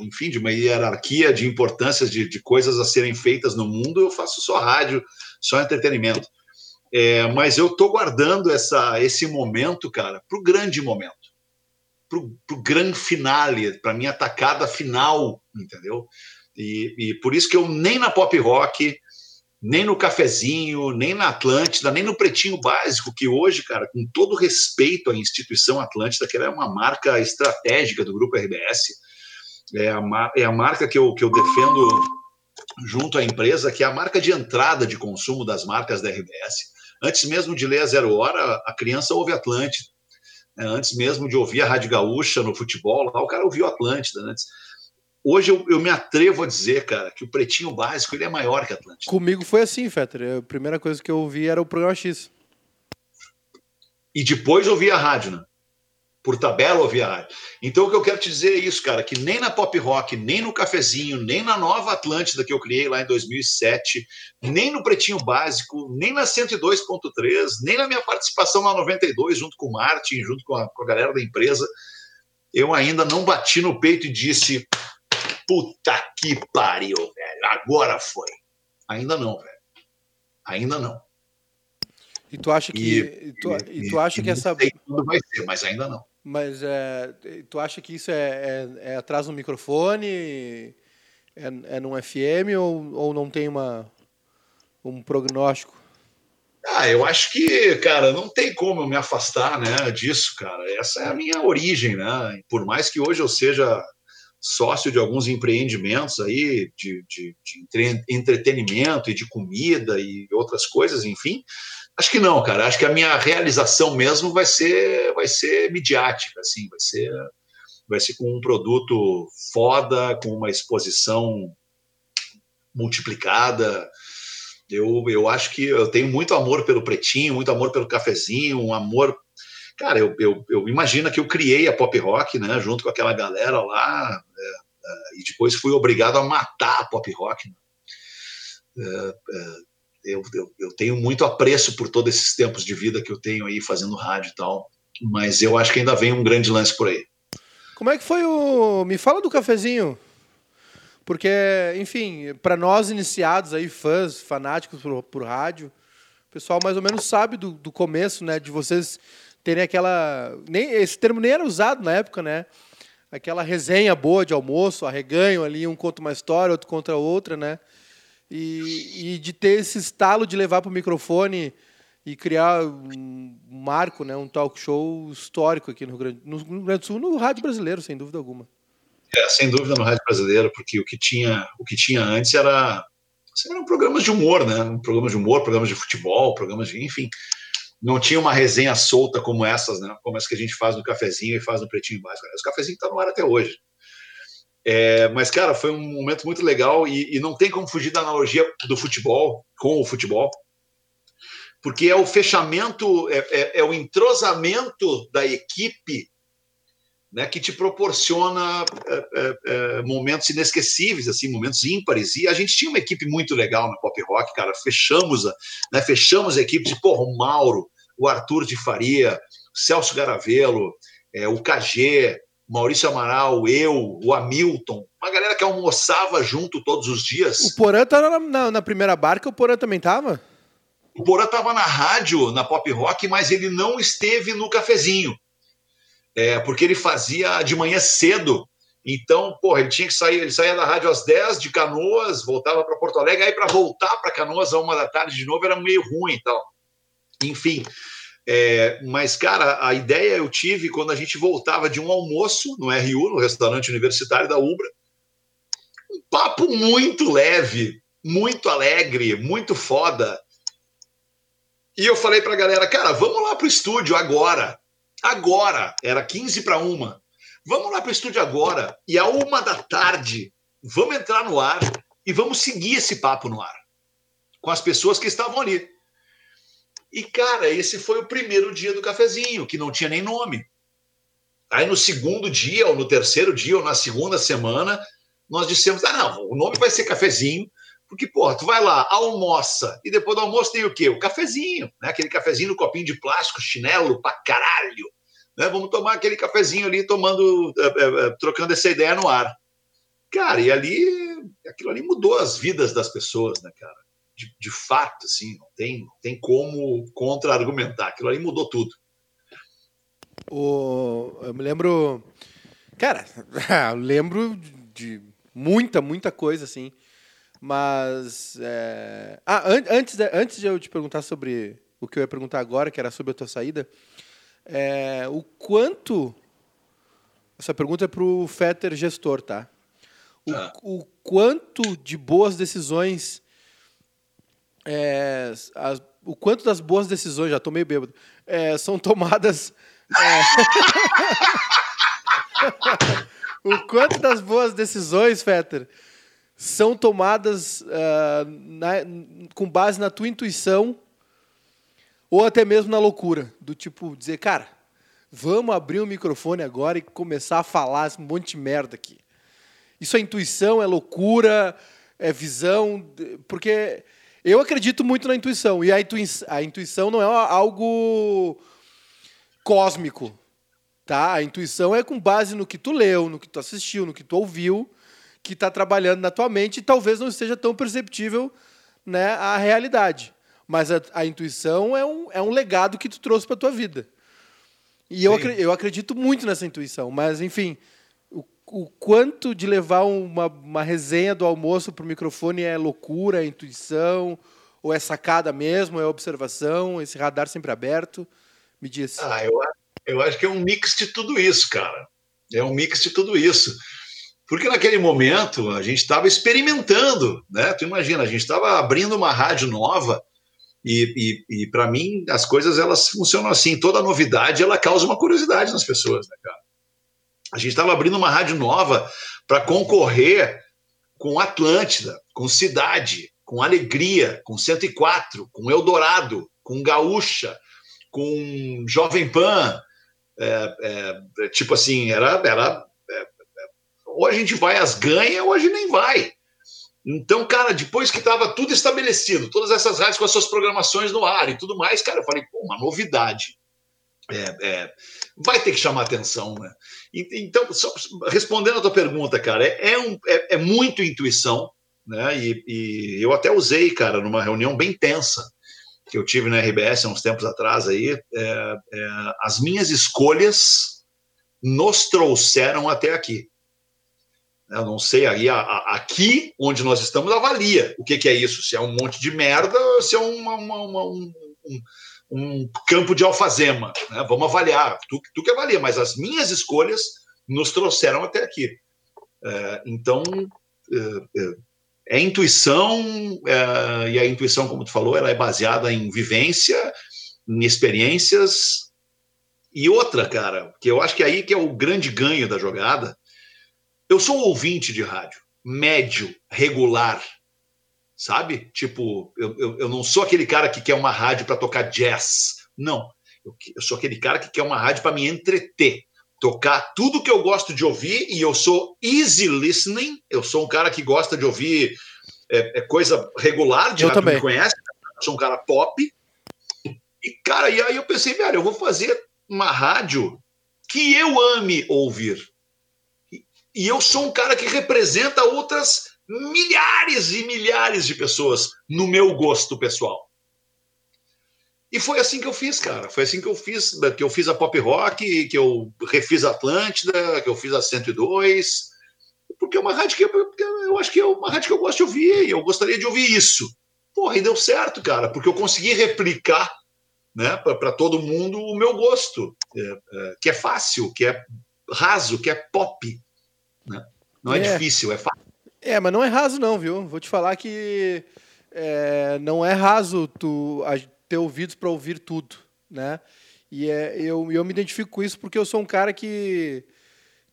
Speaker 2: enfim, de uma hierarquia de importâncias de, de, coisas a serem feitas no mundo, eu faço só rádio, só entretenimento. É, mas eu tô guardando essa, esse momento, cara, para o grande momento para o grande finale, para minha atacada final, entendeu? E, e, por isso que eu nem na pop rock, nem no cafezinho, nem na Atlântida, nem no Pretinho Básico, que hoje, cara, com todo respeito à instituição Atlântida, que ela é uma marca estratégica do grupo RBS, é a, é a marca que eu, que eu defendo junto à empresa, que é a marca de entrada de consumo das marcas da RBS. Antes mesmo de ler a Zero Hora, a criança ouve Atlântida né? Antes mesmo de ouvir a Rádio Gaúcha no futebol, lá o cara ouviu Atlântida antes. Hoje eu, eu, me atrevo a dizer, cara, que o Pretinho Básico ele é maior que Atlântida.
Speaker 1: Comigo foi assim, Fetter. A primeira coisa que eu ouvi era o programa X.
Speaker 2: E depois ouvi a rádio, né? Por tabela ou via rádio. Então o que eu quero te dizer é isso, cara, que nem na Pop Rock, nem no Cafezinho, nem na Nova Atlântida que eu criei lá em 2007, nem no Pretinho Básico, nem na 102.3, nem na minha participação na 92 junto com o Martin, junto com a, com a galera da empresa, eu ainda não bati no peito e disse puta que pariu, velho, agora foi. Ainda não, velho. Ainda não.
Speaker 1: E tu acha que e, e tu, e, e tu acha que essa
Speaker 2: vai ser, mas ainda não.
Speaker 1: Mas é, tu acha que isso é, é, é atrás do microfone? É, é num FM ou, ou não tem uma, um prognóstico?
Speaker 2: Ah, eu acho que, cara, não tem como eu me afastar né, disso, cara. Essa é a minha origem, né? Por mais que hoje eu seja sócio de alguns empreendimentos aí de, de, de entretenimento e de comida e outras coisas, enfim, Acho que não, cara. Acho que a minha realização mesmo vai ser, vai ser midiática, assim, vai ser, vai ser com um produto foda, com uma exposição multiplicada. Eu, eu acho que eu tenho muito amor pelo pretinho, muito amor pelo cafezinho, um amor. Cara, eu, eu, eu imagino que eu criei a pop rock, né, junto com aquela galera lá. É Uh, e depois fui obrigado a matar a pop rock. Né? Uh, eu, eu, eu, tenho muito apreço por todos esses tempos de vida que eu tenho aí fazendo rádio e tal, mas eu acho que ainda vem um grande lance por aí.
Speaker 1: Como é que foi o. Me fala do cafezinho. Porque, enfim, para nós iniciados aí, fãs, fanáticos por, por rádio, o pessoal mais ou menos sabe do, do começo, né? De vocês terem aquela. Nem, esse termo nem era usado na época, né? Aquela resenha boa de almoço, arreganho ali, um conta uma história, outro contra outra, né? E, e de ter esse estalo de levar para o microfone e criar um marco, né, um talk show histórico aqui no Rio, Grande, no Rio Grande do Sul, no rádio brasileiro, sem dúvida alguma.
Speaker 2: É, sem dúvida no rádio brasileiro, porque o que tinha, o que tinha antes era eram programas de humor, né? Programas de humor, programas de futebol, programas de, enfim, não tinha uma resenha solta como essas, né? Como as que a gente faz no cafezinho e faz no pretinho básico. Os cafezinho tá no ar até hoje. É, mas, cara, foi um momento muito legal e, e, não tem como fugir da analogia do futebol com o futebol, porque é o fechamento, é, é, é o entrosamento da equipe né, que te proporciona é, é, é, momentos inesquecíveis, assim, momentos ímpares. E a gente tinha uma equipe muito legal na Pop Rock, cara. Fechamos a, né, fechamos a equipe de porra, o Mauro, o Arthur de Faria, Celso Garavelo, o KG, Maurício Amaral, eu, o Hamilton, uma galera que almoçava junto todos os dias.
Speaker 1: O Porã estava na, na, na, primeira barca, o Porã também estava?
Speaker 2: O Porã estava na rádio, na pop rock, mas ele não esteve no cafezinho. É, porque ele fazia de manhã cedo. Então, porra, ele tinha que sair, ele saía da rádio às 10 de Canoas, voltava para Porto Alegre, aí para voltar para Canoas a uma da tarde de novo era meio ruim e tal. Enfim, é, mas, cara, a ideia eu tive quando a gente voltava de um almoço no RU, no restaurante universitário da Ubra. Um papo muito leve, muito alegre, muito foda. E eu falei pra galera, cara, vamos lá pro estúdio agora. Agora, era 15 para uma. Vamos lá pro estúdio agora. E a uma da tarde, vamos entrar no ar e vamos seguir esse papo no ar. Com as pessoas que estavam ali. E, cara, esse foi o primeiro dia do cafezinho, que não tinha nem nome. Aí no segundo dia, ou no terceiro dia, ou na segunda semana, nós dissemos: ah, não, o nome vai ser cafezinho, porque, pô, tu vai lá, almoça, e depois do almoço tem o quê? O cafezinho, né? Aquele cafezinho no copinho de plástico, chinelo pra caralho. Né? Vamos tomar aquele cafezinho ali, tomando, é, é, é, trocando essa ideia no ar. Cara, e ali, aquilo ali mudou as vidas das pessoas, né, cara? De, de fato, assim, não tem, não tem como contra-argumentar. Aquilo ali mudou tudo.
Speaker 1: O, eu me lembro. Cara, [laughs] eu lembro de muita, muita coisa, assim. Mas. É... Ah, an antes, de, antes de eu te perguntar sobre o que eu ia perguntar agora, que era sobre a tua saída, é... o quanto. Essa pergunta é para o Fetter gestor, tá? O, ah. o quanto de boas decisões é, as, o quanto das boas decisões, já estou meio bêbado, é, são tomadas. É, [laughs] o quanto das boas decisões, Fetter, são tomadas uh, na, com base na tua intuição ou até mesmo na loucura, do tipo dizer, cara, vamos abrir o microfone agora e começar a falar esse monte de merda aqui. Isso é intuição, é loucura, é visão, porque eu acredito muito na intuição. E a, intui a intuição não é algo cósmico. Tá? A intuição é com base no que tu leu, no que tu assistiu, no que tu ouviu, que está trabalhando na tua mente e talvez não esteja tão perceptível né, a realidade. Mas a, a intuição é um, é um legado que tu trouxe para tua vida. E eu, eu acredito muito nessa intuição. Mas, enfim, o quanto de levar uma, uma resenha do almoço para o microfone é loucura, é intuição, ou é sacada mesmo, é observação, esse radar sempre aberto? Me diz.
Speaker 2: Ah, eu, eu acho que é um mix de tudo isso, cara. É um mix de tudo isso. Porque naquele momento a gente estava experimentando, né? Tu imagina, a gente estava abrindo uma rádio nova e, e, e para mim as coisas elas funcionam assim. Toda novidade ela causa uma curiosidade nas pessoas, né, cara? A gente estava abrindo uma rádio nova para concorrer com Atlântida, com Cidade, com Alegria, com 104, com Eldorado, com Gaúcha, com Jovem Pan. É, é, tipo assim, era, era é, ou a gente vai às ganha ou a gente nem vai. Então, cara, depois que estava tudo estabelecido, todas essas rádios com as suas programações no ar e tudo mais, cara, eu falei, pô, uma novidade. É, é, vai ter que chamar atenção, né? Então, só, respondendo a tua pergunta, cara, é, é, um, é, é muito intuição, né? E, e, eu até usei, cara, numa reunião bem tensa que eu tive na RBS há uns tempos atrás aí, é, é, as minhas escolhas nos trouxeram até aqui. Eu não sei, aí a, a, aqui onde nós estamos avalia o que, que, é isso, se é um monte de merda se é uma, uma, uma, um, um, um, campo de alfazema. Né? Vamos avaliar, tu, tu que avalia, mas as minhas escolhas nos trouxeram até aqui. É, então, é, é é intuição, é, e a intuição, como tu falou, ela é baseada em vivência, em experiências. E outra, cara, que eu acho que é aí que é o grande ganho da jogada. Eu sou um ouvinte de rádio, médio, regular, sabe? Tipo, eu, eu, eu não sou aquele cara que quer uma rádio para tocar jazz. Não. Eu, eu sou aquele cara que quer uma rádio para me entreter tocar tudo que eu gosto de ouvir e eu sou easy listening. Eu sou um cara que gosta de ouvir é, é coisa regular, de
Speaker 1: eu também.
Speaker 2: me conhece. Eu sou um cara pop. E, cara, e aí eu pensei, velho, eu vou fazer uma rádio que eu ame ouvir. E, e eu sou um cara que representa outras milhares e milhares de pessoas no meu gosto pessoal. E foi assim que eu fiz, cara. Foi assim que eu fiz, que eu fiz a pop rock, que eu refiz a Atlântida, que eu fiz a 102, porque é uma rádio que eu, eu acho que é uma rádio que eu gosto de ouvir, e eu gostaria de ouvir isso. Porra, e deu certo, cara, porque eu consegui replicar né, para todo mundo o meu gosto, é, é, que é fácil, que é raso, que é pop. Né? Não é, é, difícil, é fácil.
Speaker 1: É, mas não é raso, não, viu? Vou te falar que é, não é raso tu, ter ouvidos para ouvir tudo, né? E é, eu, eu me identifico com isso porque eu sou um cara que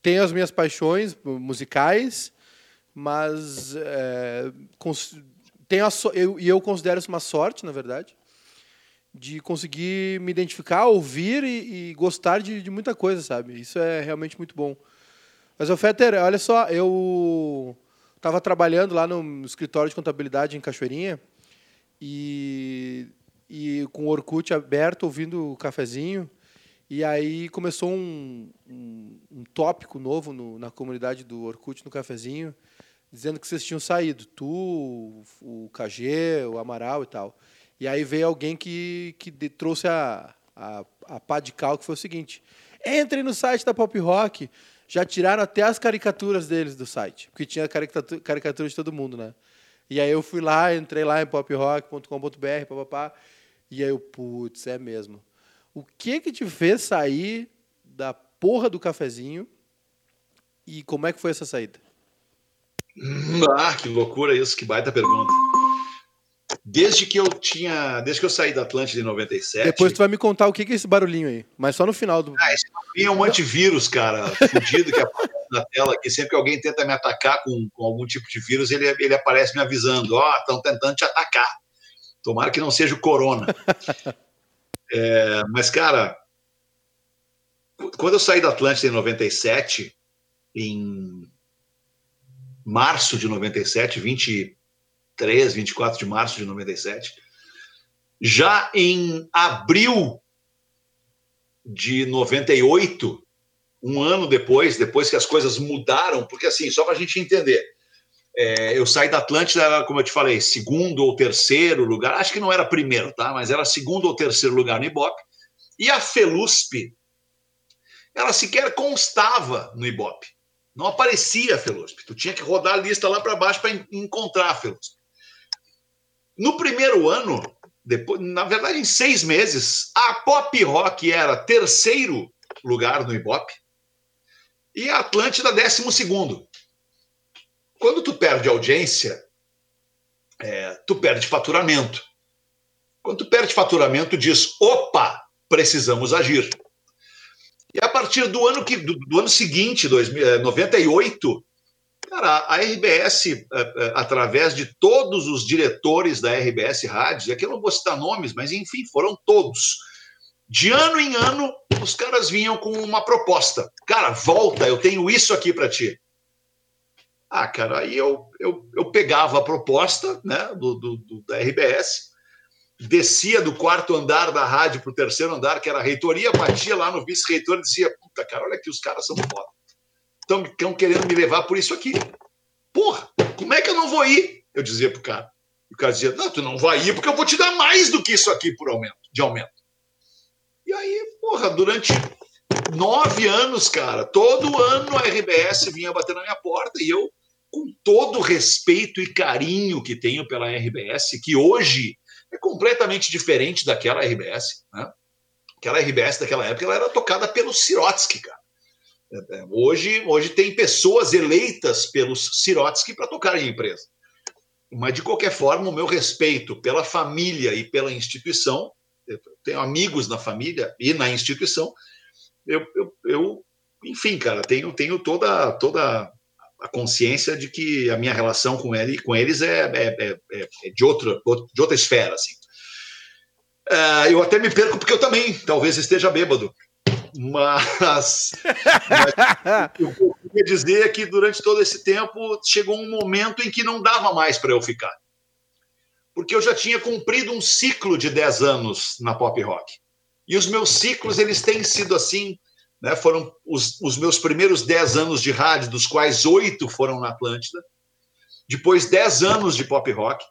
Speaker 1: tem as minhas paixões musicais, mas é, tenho a eu, e eu considero isso uma sorte, na verdade, de conseguir me identificar, ouvir e, e gostar de, de, muita coisa, sabe? Isso é realmente muito bom. Mas, o Fetter, olha só, eu estava trabalhando lá no escritório de contabilidade em Cachoeirinha e e com o Orkut aberto, ouvindo o cafezinho. E aí começou um, um, um tópico novo no, na comunidade do Orkut no cafezinho, dizendo que vocês tinham saído, tu, o, KG, o Amaral e tal. E aí veio alguém que, que de, trouxe a, a, a pá de cal, que foi o seguinte: entrem no site da Pop Rock, já tiraram até as caricaturas deles do site, porque tinha caricatura, caricatura de todo mundo, né? E aí eu fui lá, entrei lá em poprock.com.br, papapá, e aí eu, putz, é mesmo. O que que te fez sair da porra do cafezinho e como é que foi essa saída?
Speaker 2: Ah, que loucura isso, que baita pergunta. Desde que eu tinha, desde que eu saí da Atlântida em 97.
Speaker 1: Depois tu vai me contar o que é esse barulhinho aí, mas só no final do.
Speaker 2: Ah, esse barulhinho é um antivírus, cara, fudido que aparece na tela aqui. Sempre que alguém tenta me atacar com, com algum tipo de vírus, ele, ele aparece me avisando: ó, oh, estão tentando te atacar. Tomara que não seja o corona. [laughs] é, mas, cara, quando eu saí da Atlântida em 97, em março de 97, 23, 24 de março de 97, já em abril de 98, um ano depois, depois que as coisas mudaram, porque assim, só para a gente entender, é, eu saí da Atlântida, como eu te falei, segundo ou terceiro lugar, acho que não era primeiro, tá? Mas era segundo ou terceiro lugar no Ibope. E a Felusp, ela sequer constava no Ibope. Não aparecia a Felusp. Tu tinha que rodar a lista lá para baixo para encontrar a Felusp. No primeiro ano, depois, na verdade, em seis meses, a Pop Rock era terceiro lugar no Ibope e a Atlântida décimo segundo. Quando tu perde audiência, é, tu perde faturamento. Quando tu perde faturamento, diz: opa, precisamos agir. E a partir do ano, que, do, do ano seguinte, 2000, 98, é, cara, a RBS, é, é, através de todos os diretores da RBS Rádio, aqui eu não vou citar nomes, mas enfim, foram todos. De ano em ano, os caras vinham com uma proposta. Cara, volta, eu tenho isso aqui para ti. Ah, cara, aí eu, eu, eu pegava a proposta né, do, do, do da RBS, descia do quarto andar da rádio para o terceiro andar, que era a reitoria, batia lá no vice-reitor e dizia: Puta, cara, olha aqui, os caras são foda. Estão querendo me levar por isso aqui. Porra, como é que eu não vou ir? Eu dizia pro cara. E o cara dizia: Não, tu não vai ir porque eu vou te dar mais do que isso aqui por aumento, de aumento. E aí, porra, durante nove anos, cara, todo ano a RBS vinha bater na minha porta e eu, com todo o respeito e carinho que tenho pela RBS, que hoje é completamente diferente daquela RBS, né? Aquela RBS daquela época ela era tocada pelo Sirotsky, cara. É, é, hoje, hoje tem pessoas eleitas pelos Sirotsky para tocar em empresa. Mas, de qualquer forma, o meu respeito pela família e pela instituição, eu tenho amigos na família e na instituição, eu, eu, eu enfim, cara, tenho, tenho toda, toda a consciência de que a minha relação com, ele, com eles é, é, é, é de, outra, de outra esfera. Assim. Uh, eu até me perco porque eu também talvez esteja bêbado. Mas, mas o que eu queria dizer é que durante todo esse tempo chegou um momento em que não dava mais para eu ficar. Porque eu já tinha cumprido um ciclo de 10 anos na pop rock. E os meus ciclos eles têm sido assim, né? Foram os, os meus primeiros 10 anos de rádio, dos quais oito foram na Atlântida. Depois 10 anos de pop rock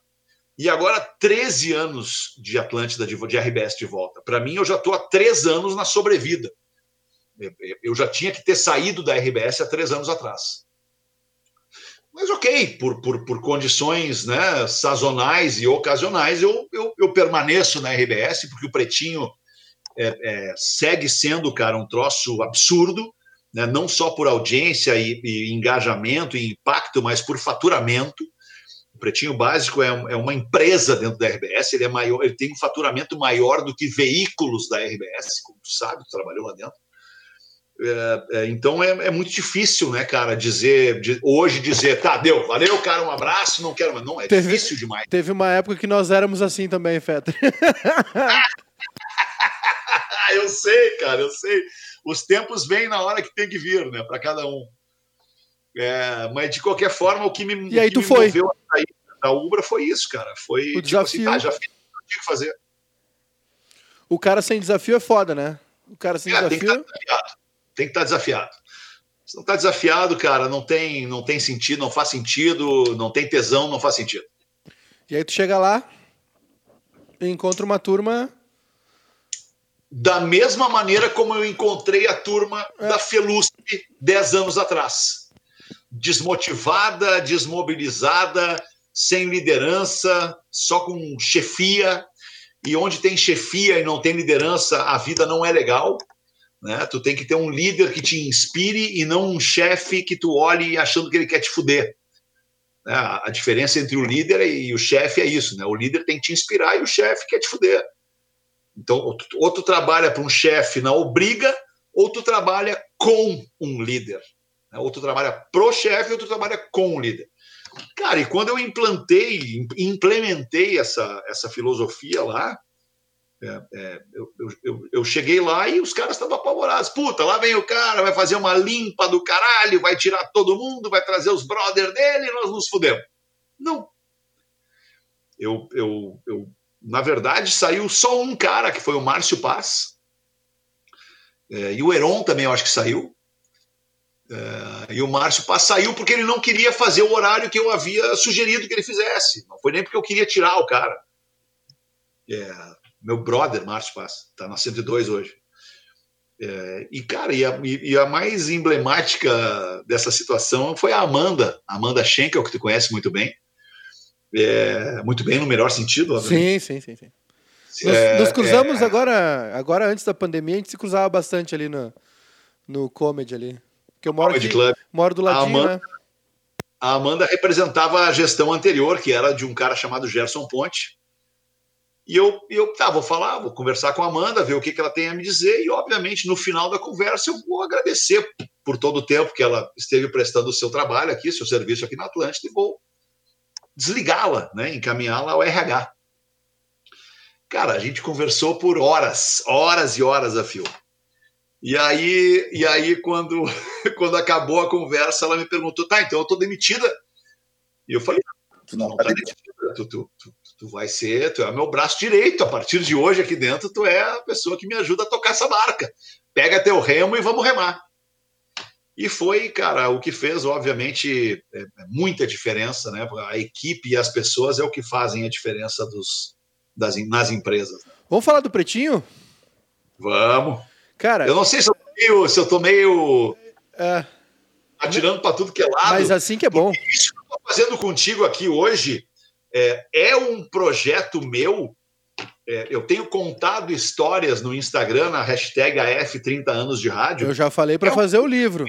Speaker 2: e agora 13 anos de Atlântida, de, de RBS de volta. Para mim, eu já estou há três anos na sobrevida. Eu já tinha que ter saído da RBS há três anos atrás. Mas ok, por, por, por condições né, sazonais e ocasionais, eu, eu, eu, permaneço na RBS, porque o Pretinho é, é, segue sendo, cara, um troço absurdo, né, não só por audiência e, e, engajamento e impacto, mas por faturamento. O Pretinho Básico é, é, uma empresa dentro da RBS, ele é maior, ele tem um faturamento maior do que veículos da RBS, como tu sabe, tu trabalhou lá dentro. É, é, então é, é, muito difícil, né, cara, dizer de, hoje dizer, tá, deu, valeu, cara, um abraço, não quero, mas não, é teve, difícil demais.
Speaker 1: Teve uma época que nós éramos assim também, Fetter. [laughs]
Speaker 2: eu sei, cara, eu sei. Os tempos vêm na hora que tem que vir, né, para cada um. É, mas de qualquer forma, o que me,
Speaker 1: e aí,
Speaker 2: tu
Speaker 1: foi?
Speaker 2: moveu a sair da Ubra foi isso, cara. Foi
Speaker 1: o tipo assim, desafio.
Speaker 2: Tá, já fiz o que tinha que fazer.
Speaker 1: O cara sem desafio é foda, né? O cara sem desafio
Speaker 2: tem que estar desafiado. Se não está desafiado, cara, não tem, não tem sentido, não faz sentido, não tem tesão, não faz sentido.
Speaker 1: E aí tu chega lá e encontra uma turma.
Speaker 2: Da mesma maneira como eu encontrei a turma é. da Felusp 10 anos atrás. Desmotivada, desmobilizada, sem liderança, só com chefia. E onde tem chefia e não tem liderança, a vida não é legal. Né? Tu tem que ter um líder que te inspire e não um chefe que tu olhe achando que ele quer te fuder. Né? A diferença entre o líder e o chefe é isso, né? O líder tem que te inspirar e o chefe quer te fuder. Então, ou tu trabalha para um chefe na obriga, ou tu trabalha com um líder. Né? Ou tu trabalha pro chefe, ou tu trabalha com um líder. Cara, e quando eu implantei, implementei essa, essa filosofia lá, é, é, eu, eu, eu, cheguei lá e os caras estavam apavorados. Puta, lá vem o cara, vai fazer uma limpa do caralho, vai tirar todo mundo, vai trazer os brother dele e nós nos fudemos. Não. Eu, eu, eu, na verdade, saiu só um cara, que foi o Márcio Paz. É, e o Heron também, eu acho que saiu. É, e o Márcio Paz saiu porque ele não queria fazer o horário que eu havia sugerido que ele fizesse. Não foi nem porque eu queria tirar o cara. É, meu brother, Márcio Paz, está na 102 hoje. É, e, cara, e a, e a, mais emblemática dessa situação foi a Amanda, Amanda Schenkel, que tu conhece muito bem. É, muito bem no melhor sentido,
Speaker 1: obviamente. Sim, sim, sim. sim. Nos, é, nos cruzamos é. agora, agora antes da pandemia, a gente se cruzava bastante ali no, no Comedy ali. Porque eu moro, aqui, moro do ladinho,
Speaker 2: a Amanda,
Speaker 1: né?
Speaker 2: A Amanda representava a gestão anterior, que era de um cara chamado Gerson Ponte, e eu, eu tá, vou falar, vou conversar com a Amanda, ver o que, que ela tem a me dizer, e obviamente no final da conversa eu vou agradecer por todo o tempo que ela esteve prestando o seu trabalho aqui, seu serviço aqui na Atlântida, e vou desligá-la, né, encaminhá-la ao RH. Cara, a gente conversou por horas, horas e horas a fio. E aí, e aí quando, [laughs] quando acabou a conversa, ela me perguntou: tá, então eu tô demitida. E eu falei: tu não tá demitida, tu, tu, tu, tu vai ser, tu é meu braço direito. A partir de hoje aqui dentro, tu é a pessoa que me ajuda a tocar essa barca. Pega teu remo e vamos remar. E foi, cara, o que fez, obviamente, é, é muita diferença, né? A equipe e as pessoas é o que fazem a diferença dos, das, nas empresas.
Speaker 1: Vamos falar do Pretinho?
Speaker 2: Vamos.
Speaker 1: Cara,
Speaker 2: eu não sei se eu tô meio, se eu tô meio é, atirando para tudo que é lado.
Speaker 1: Mas assim que é bom.
Speaker 2: Isso que eu tô fazendo contigo aqui hoje é, é um projeto meu. É, eu tenho contado histórias no Instagram, na hashtag AF30 anos de rádio.
Speaker 1: Eu já falei para é fazer um... o livro.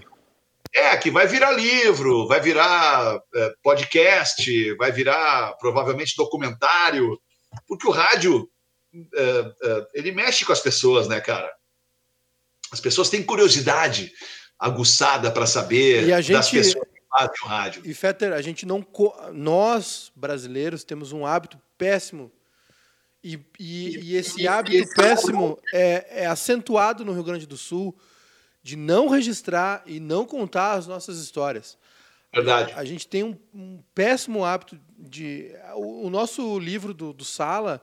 Speaker 2: É, que vai virar livro, vai virar é, podcast, vai virar provavelmente documentário, porque o rádio é, é, ele mexe com as pessoas, né, cara? As pessoas têm curiosidade aguçada para saber
Speaker 1: e a gente,
Speaker 2: das pessoas o rádio.
Speaker 1: E Fetter, a gente não. Nós, brasileiros, temos um hábito péssimo. E, e, e esse hábito péssimo é, é acentuado no Rio Grande do Sul de não registrar e não contar as nossas histórias.
Speaker 2: Verdade.
Speaker 1: A gente tem um, um péssimo hábito de. O, o nosso livro do, do, Sala,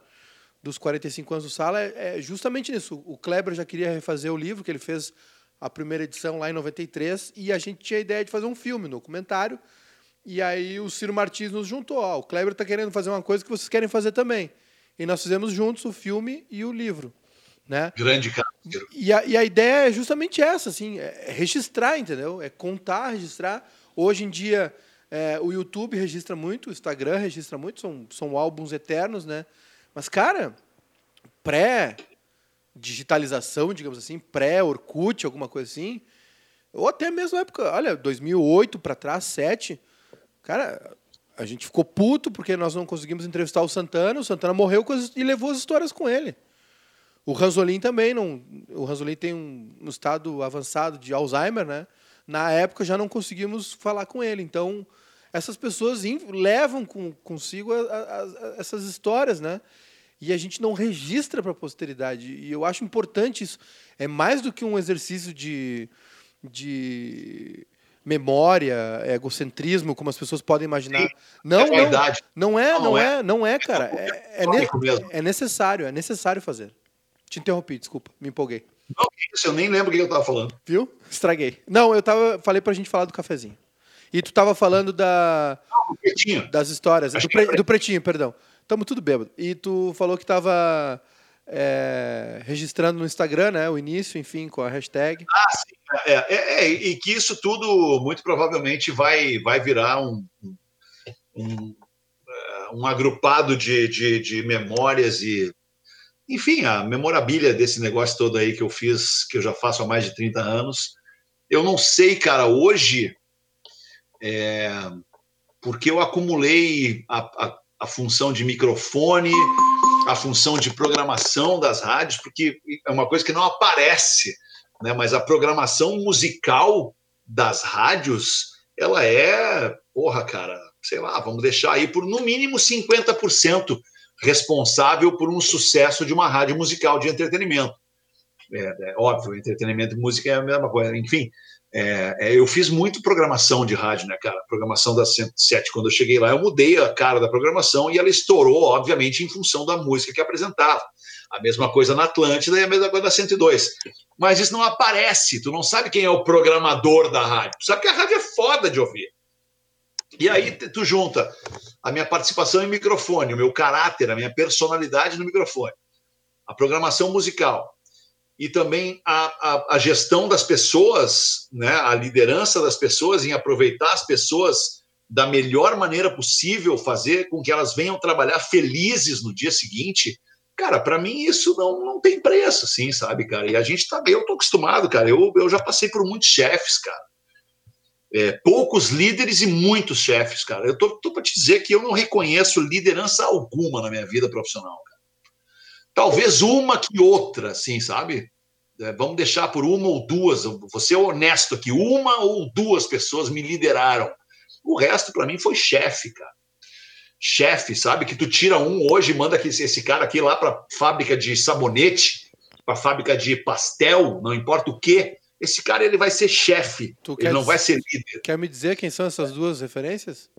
Speaker 1: dos 45 anos do Sala, é, é, justamente isso. O Kleber já queria refazer o livro, que ele fez a primeira edição lá em 93, e a gente tinha a ideia de fazer um filme, um documentário. E aí o Ciro Martins nos juntou. Ó, o Kleber está querendo fazer uma coisa que vocês querem fazer também. E nós fizemos juntos o filme e o livro. Né?
Speaker 2: Grande cara.
Speaker 1: E a, e a ideia é justamente essa, assim, é registrar, entendeu? É contar, registrar. Hoje em dia, é, o YouTube registra muito, o Instagram registra muito, são, são álbuns eternos, né? Mas, cara, pré-digitalização, digamos assim, pré-Orkut, alguma coisa assim, ou até mesmo época, olha, 2008 para trás, 7, cara, a gente ficou puto porque nós não conseguimos entrevistar o Santana, o Santana morreu e levou as histórias com ele. O Ranzolin também não. O Ranzolin tem um, um estado avançado de Alzheimer, né? Na época já não conseguimos falar com ele. Então, essas pessoas levam com, consigo a, a, a essas histórias, né? E a gente não registra para a posteridade. E eu acho importante isso. É mais do que um exercício de, de memória, egocentrismo, como as pessoas podem imaginar. Sim, não, é não, não é, não, não é, é, não é, cara. É, é, é necessário, é necessário fazer. Te interrompi, desculpa, me empolguei.
Speaker 2: Não, isso, eu nem lembro o que eu estava falando.
Speaker 1: Viu? Estraguei. Não, eu tava, falei pra gente falar do cafezinho. E tu tava falando da.
Speaker 2: Não, pretinho.
Speaker 1: Das histórias. Do, pre, do, pretinho, perdão. Tamo tudo bêbado. E tu falou que tava é, registrando no Instagram, né? O início, enfim, com a hashtag.
Speaker 2: Ah, sim. É, é, é, e que isso tudo muito provavelmente vai, vai virar um, um, um agrupado de, de, de memórias e enfim, a memorabilia desse negócio todo aí que eu fiz, que eu já faço há mais de 30 anos. Eu não sei, cara, hoje, é, porque eu acumulei a, a, a, função de microfone, a função de programação das rádios, porque é uma coisa que não aparece, né? mas a programação musical das rádios, ela é, porra, cara, sei lá, vamos deixar aí por no mínimo 50% responsável por um sucesso de uma rádio musical de entretenimento. É, é óbvio, entretenimento e música é a mesma coisa. Enfim, é, é, eu fiz muito programação de rádio, né, cara? Programação da 107. Quando eu cheguei lá, eu mudei a cara da programação e ela estourou, obviamente, em função da música que apresentava. A mesma coisa na Atlântida e a mesma coisa na 102. Mas isso não aparece, tu não sabe quem é o programador da rádio. Tu sabe que a rádio é foda de ouvir. E aí tu junta a minha participação em microfone, o meu caráter, a minha personalidade no microfone, a programação musical e também a, a, a gestão das pessoas, né, a liderança das pessoas em aproveitar as pessoas da melhor maneira possível, fazer com que elas venham trabalhar felizes no dia seguinte. Cara, para mim isso não, não tem preço, assim, sabe, cara? E a gente tá, eu tô acostumado, cara. Eu, eu já passei por muitos chefes, cara é, poucos líderes e muitos chefes, cara. Eu tô, tô para te dizer que eu não reconheço liderança alguma na minha vida profissional, cara. Talvez uma que outra, assim, sabe? É, vamos deixar por uma ou duas. Vou ser honesto aqui, uma ou duas pessoas me lideraram. O resto, para mim, foi chefe, cara. Chefe, sabe? Que tu tira um hoje e manda esse cara aqui lá para fábrica de sabonete com a fábrica de pastel, não importa o que, esse cara ele vai ser chefe, ele não vai ser líder.
Speaker 1: Quer me dizer quem são essas duas referências?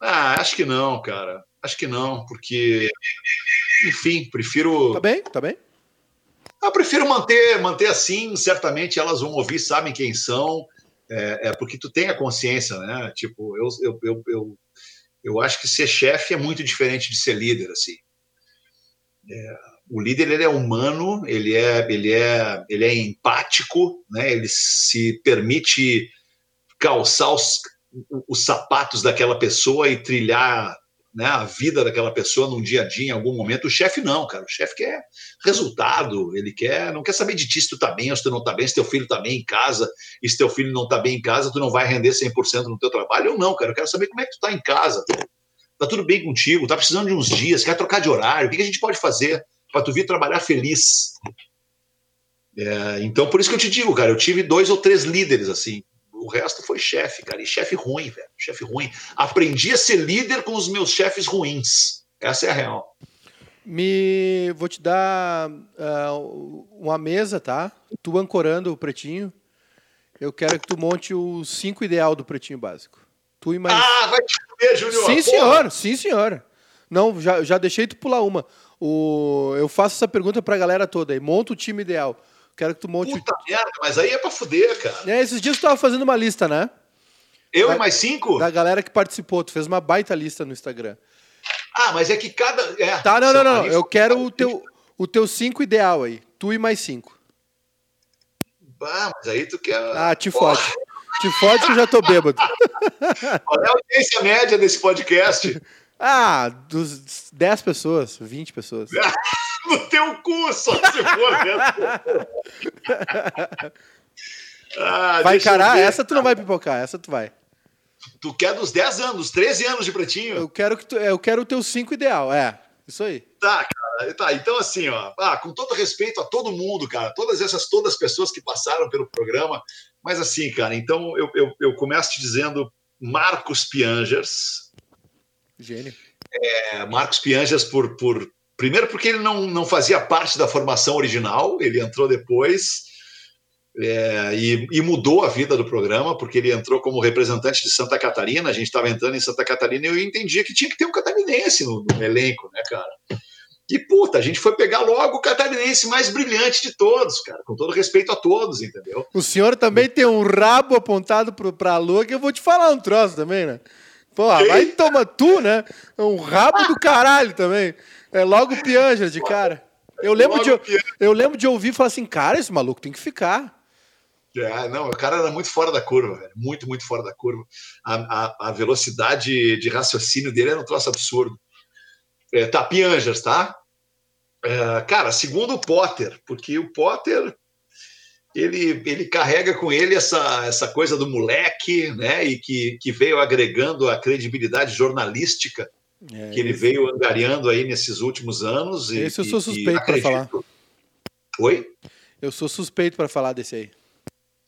Speaker 2: Ah, acho que não, cara. Acho que não, porque, enfim, prefiro.
Speaker 1: Tá bem, tá bem.
Speaker 2: Eu prefiro manter, manter assim. Certamente elas vão ouvir, sabem quem são, é, é porque tu tem a consciência, né? Tipo, eu, eu, eu, eu, eu acho que ser chefe é muito diferente de ser líder, assim. É, o líder ele é humano, ele é, ele é, ele é empático, né? Ele se permite calçar os, os sapatos daquela pessoa e trilhar né, a vida daquela pessoa num dia a dia, em algum momento. O chefe não, cara. O chefe quer resultado, ele quer, não quer saber de ti se tu tá bem ou se tu não tá bem, se teu filho tá bem em casa, e se teu filho não tá bem em casa, tu não vai render 100% no teu trabalho. Eu não, cara. Eu quero saber como é que tu tá em casa. Tá tudo bem contigo, tá precisando de uns dias, quer trocar de horário, o que a gente pode fazer para tu vir trabalhar feliz? É, então, por isso que eu te digo, cara, eu tive dois ou três líderes assim, o resto foi chefe, cara. E chefe ruim, velho. Chefe ruim. Aprendi a ser líder com os meus chefes ruins. Essa é a real.
Speaker 1: Me vou te dar uh, uma mesa, tá? Tu ancorando o pretinho. Eu quero que tu monte o cinco ideal do pretinho básico. Tu e mais.
Speaker 2: Ah, vai te comer, Júnior.
Speaker 1: Sim, senhor. Sim, senhor. Não, já, já deixei tu pular uma. O, eu faço essa pergunta pra galera toda aí. Monta o time ideal. Quero que tu monte.
Speaker 2: Puta merda, mas aí é pra fuder, cara.
Speaker 1: É, esses dias tu tava fazendo uma lista, né?
Speaker 2: Eu da, e mais cinco?
Speaker 1: Da galera que participou. Tu fez uma baita lista no Instagram.
Speaker 2: Ah, mas é que cada. É,
Speaker 1: tá, não, não, não. Eu quero o teu, o teu cinco ideal aí. Tu e mais cinco.
Speaker 2: Ah, mas aí tu quer.
Speaker 1: Ah, te fode. Te fode que eu já tô bêbado. [laughs]
Speaker 2: Qual é a audiência média desse podcast?
Speaker 1: Ah, dos 10 pessoas, 20 pessoas. [laughs]
Speaker 2: no teu cu, só se for [laughs]
Speaker 1: ah, vai encarar? Essa tu não vai pipocar, essa tu vai.
Speaker 2: Tu quer dos 10 anos, dos 13 anos de pretinho?
Speaker 1: Eu quero, que tu, eu quero o teu 5 ideal, é. Isso aí.
Speaker 2: Tá, cara. Tá, então assim, ó, ah, com todo respeito a todo mundo, cara, todas essas todas as pessoas que passaram pelo programa, mas assim, cara, então eu, eu, eu começo te dizendo Marcos Piangers.
Speaker 1: Gênio.
Speaker 2: É, Marcos Piangers por, por Primeiro, porque ele não, não fazia parte da formação original, ele entrou depois é, e, e, mudou a vida do programa, porque ele entrou como representante de Santa Catarina. A gente estava entrando em Santa Catarina e eu entendia que tinha que ter um catarinense no, no elenco, né, cara? E puta, a gente foi pegar logo o catarinense mais brilhante de todos, cara, com todo respeito a todos, entendeu?
Speaker 1: O senhor também tem um rabo apontado para a lua que eu vou te falar um troço também, né? Porra, vai toma tu, né? É um rabo do caralho também. É logo o Pianger de cara. Eu lembro, de, eu lembro de ouvir e falar assim, cara, esse maluco tem que ficar.
Speaker 2: É, não, o cara era muito fora da curva, velho. Muito, muito fora da curva. A, a, a velocidade de raciocínio dele era um troço absurdo. É, tá, Piangers, tá? É, cara, segundo o Potter, porque o Potter ele, ele carrega com ele essa, essa coisa do moleque, né? E que, que veio agregando a credibilidade jornalística é, que ele esse... veio angariando aí nesses últimos anos.
Speaker 1: Esse eu sou suspeito para falar.
Speaker 2: Oi?
Speaker 1: Eu sou suspeito para falar desse aí.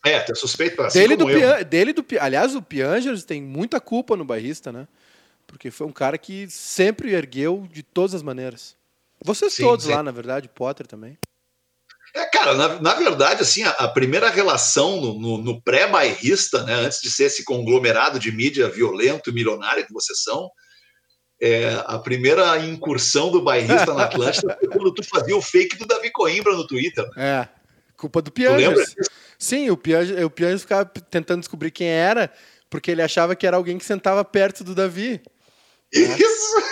Speaker 2: É, tu é suspeito para
Speaker 1: dele do Pian... dele do Aliás, o Piangers tem muita culpa no bairrista, né? Porque foi um cara que sempre ergueu de todas as maneiras. Vocês sim, todos lá, na verdade, Potter também.
Speaker 2: É, cara, na, na verdade, assim, a, a primeira relação no, no, no pré-bairrista, né, antes de ser esse conglomerado de mídia violento e milionário que vocês são, é, a primeira incursão do bairrista na Atlântida foi quando tu fazia o fake do Davi Coimbra no Twitter.
Speaker 1: É, culpa do Piangers. Sim, o Piangers, o Piangers ficava tentando descobrir quem era, porque ele achava que era alguém que sentava perto do Davi.
Speaker 2: Isso!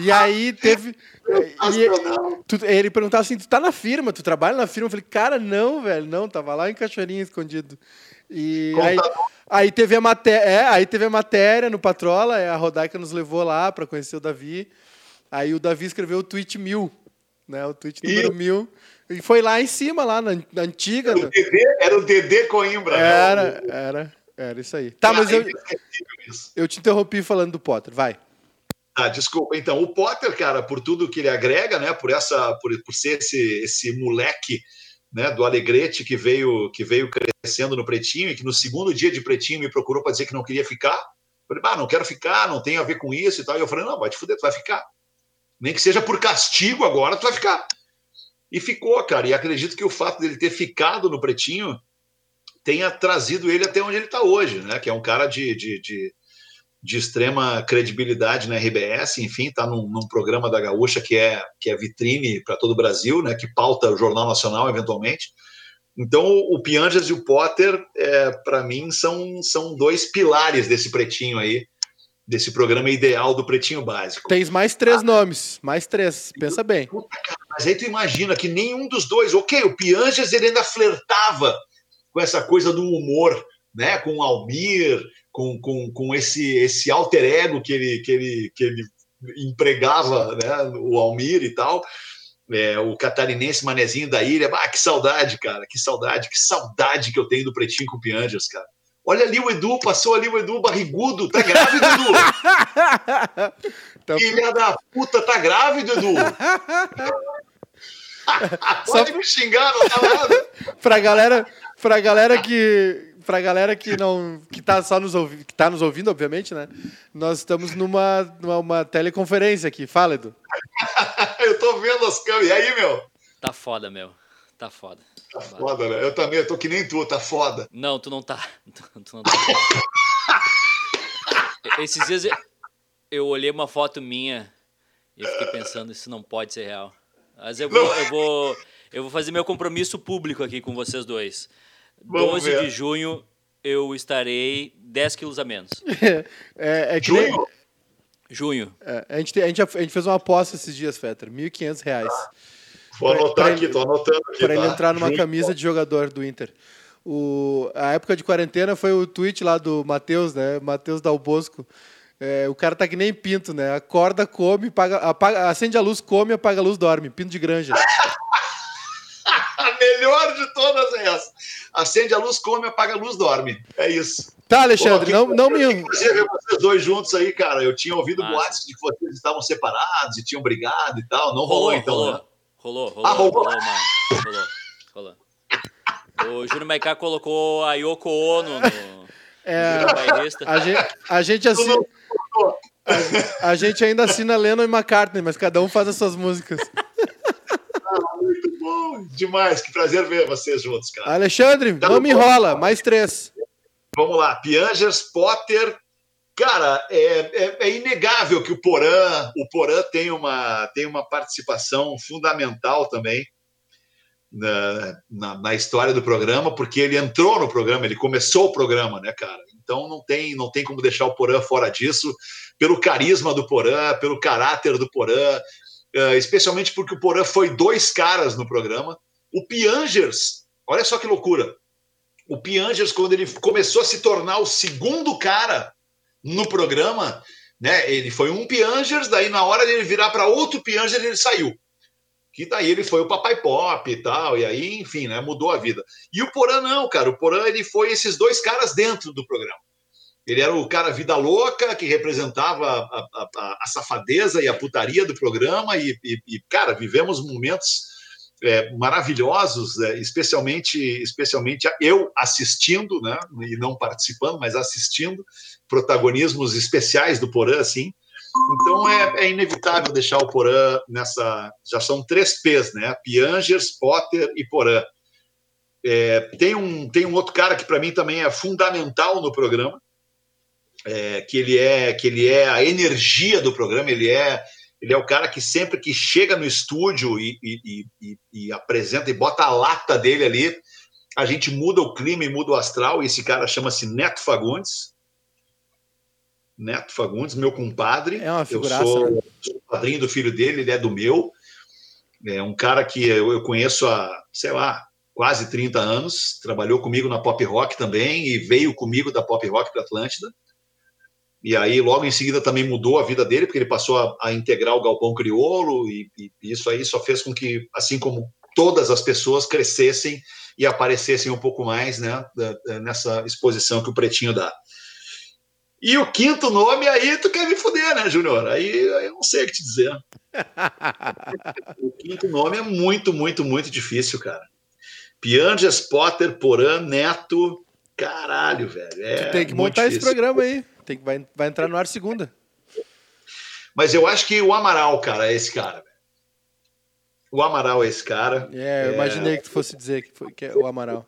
Speaker 1: E aí teve. E, tu, ele perguntava assim: tu tá na firma, tu trabalha na firma? Eu falei, cara, não, velho, não, tava lá em Cachoeirinha escondido. E aí, aí, teve a matéria, é, aí teve a matéria no Patrola, é, a Rodaica nos levou lá para conhecer o Davi. Aí o Davi escreveu o tweet mil, né? O tweet número e... mil. E foi lá em cima, lá na, na antiga.
Speaker 2: Era o, Dedê, era o Dedê Coimbra.
Speaker 1: Era, não. era, era isso aí. Tá, mas eu, eu te interrompi falando do Potter, vai.
Speaker 2: Ah, desculpa. Então, o Potter, cara, por tudo que ele agrega, né? Por essa, por, por ser esse, esse moleque né, do Alegrete que veio que veio crescendo no Pretinho e que no segundo dia de Pretinho me procurou para dizer que não queria ficar. Eu falei, ah, não quero ficar, não tem a ver com isso e tal. E eu falei, não, vai te fuder, tu vai ficar. Nem que seja por castigo agora, tu vai ficar. E ficou, cara. E acredito que o fato dele ter ficado no Pretinho tenha trazido ele até onde ele está hoje, né? Que é um cara de, de, de, de extrema credibilidade na RBS, enfim, está num, num, programa da Gaúcha que é, que é vitrine para todo o Brasil, né? Que pauta o Jornal Nacional, eventualmente. Então, o Pianjas e o Potter, é, para mim, são, são dois pilares desse pretinho aí, desse programa ideal do Pretinho Básico.
Speaker 1: Tens mais três ah, nomes, mais três, pensa bem.
Speaker 2: Puta, cara, mas aí tu imagina que nenhum dos dois, ok, o Pianjas ele ainda flertava com essa coisa do humor, né? Com o Almir, com, com, com esse, esse alter ego que ele, que ele, que ele empregava, né? O Almir e tal é, o catarinense manezinho da ilha. Ah, que saudade, cara, que saudade, que saudade que eu tenho do Pretinho com Pianjas, cara. Olha ali o Edu, passou ali o Edu barrigudo, tá grávido, Edu? Então... Filha da puta, tá grávido, Edu? [laughs] [laughs] Pode Só... me xingar, não tá nada.
Speaker 1: pra galera, pra galera que pra galera que não que tá só nos ouvindo, que tá nos ouvindo, obviamente, né? Nós estamos numa, numa teleconferência aqui. Fala, Edu. [laughs]
Speaker 2: eu tô vendo as câmeras. E aí, meu?
Speaker 3: Tá foda, meu. Tá foda.
Speaker 2: Tá foda, né? Eu também, eu tô que nem tu, tá foda.
Speaker 3: Não, tu não tá. [laughs] Tu não tá. Esses dias eu olhei uma foto minha e eu fiquei pensando, isso não pode ser real. Mas eu vou, eu vou, eu vou fazer meu compromisso público aqui com vocês dois. Vamos 12 ver. de junho eu estarei 10 quilos a menos. [laughs]
Speaker 1: é, é que junho? Nem...
Speaker 3: Junho.
Speaker 1: É, a, gente, a, gente, a gente fez uma aposta esses dias, Fetter. R$ 1.500.
Speaker 2: Vou anotar aqui, tô anotando aqui.
Speaker 1: Para tá? ele entrar numa junho. camisa de jogador do Inter. O, a época de quarentena foi o tweet lá do Matheus, né? Matheus Dal Bosco. É, o cara tá que nem pinto, né? Acorda, come, paga, apaga, acende a luz, come, apaga a luz, dorme. Pinto de granja. [laughs]
Speaker 2: a melhor de todas é essa. Acende a luz, come, apaga a luz, dorme. É isso.
Speaker 1: Tá, Alexandre, Pô, não, não me.
Speaker 2: Eu ver vocês dois juntos aí, cara. Eu tinha ouvido ah. boatos de que vocês estavam separados e tinham brigado e tal. Não rolou, rolou então,
Speaker 3: rolou.
Speaker 2: né?
Speaker 3: Rolou, rolou. Ah, rolou, rolou, mano. Rolou, rolou. O Júnior Maiká colocou a Yoko Ono no.
Speaker 1: É, a, gente, a gente assim. A, a, gente ainda assina Lennon e McCartney, mas cada um faz as suas músicas.
Speaker 2: Bom, demais. Que prazer ver vocês juntos, cara.
Speaker 1: Alexandre, tá não me enrola, mais três.
Speaker 2: Vamos lá, Piangers, Potter. Cara, é, é, é, inegável que o Porã, o Porã tem uma, tem uma participação fundamental também na, na, na, história do programa, porque ele entrou no programa, ele começou o programa, né, cara? Então não tem, não tem como deixar o Porã fora disso, pelo carisma do Porã, pelo caráter do Porã, especialmente porque o Porã foi dois caras no programa. O Piangers, olha só que loucura. O Piangers, quando ele começou a se tornar o segundo cara no programa, né? Ele foi um Piangers, daí na hora ele virar para outro Piangers, ele saiu. Que daí ele foi o Papai Pop e tal, e aí, enfim, né? Mudou a vida. E o Porã não, cara. O Porã ele foi esses dois caras dentro do programa. Ele era o cara vida louca que representava a, a, a safadeza e a putaria do programa e, e, e cara, vivemos momentos é, maravilhosos, é, especialmente, especialmente eu assistindo, né, e não participando, mas assistindo protagonismos especiais do Porã, assim. Então é, é, inevitável deixar o Porã nessa. Já são três P's, né? Piangers, Potter e Porã. É, tem, um, tem um outro cara que para mim também é fundamental no programa, é, que ele é que ele é a energia do programa, ele é ele é o cara que sempre que chega no estúdio e, e, e, e, apresenta e bota a lata dele ali, a gente muda o clima e muda o astral. E esse cara chama-se Neto Fagundes. Neto Fagundes, meu compadre.
Speaker 1: É uma figuraça.
Speaker 2: Eu sou, sou padrinho do filho dele, ele é do meu. É um cara que eu, eu conheço há, sei lá, quase 30 anos. Trabalhou comigo na Pop Rock também e veio comigo da Pop Rock para Atlântida. E aí, logo em seguida, também mudou a vida dele, porque ele passou a, a integrar o Galpão Criolo, e, e, isso aí só fez com que, assim como todas as pessoas, crescessem e aparecessem um pouco mais né, nessa exposição que o Pretinho dá. E o quinto nome, aí tu quer me fuder, né, Júnior? Aí, aí eu não sei o que te dizer. [laughs] o quinto nome é muito, muito, muito difícil, cara. Pianges, Potter, Porã, Neto. Caralho, velho. É
Speaker 1: tu tem que montar difícil. esse programa aí. Tem, vai, vai entrar no ar segunda.
Speaker 2: Mas eu acho que o Amaral, cara, é esse cara. O Amaral é esse cara.
Speaker 1: É, eu imaginei que tu fosse dizer que, foi, que é o Amaral.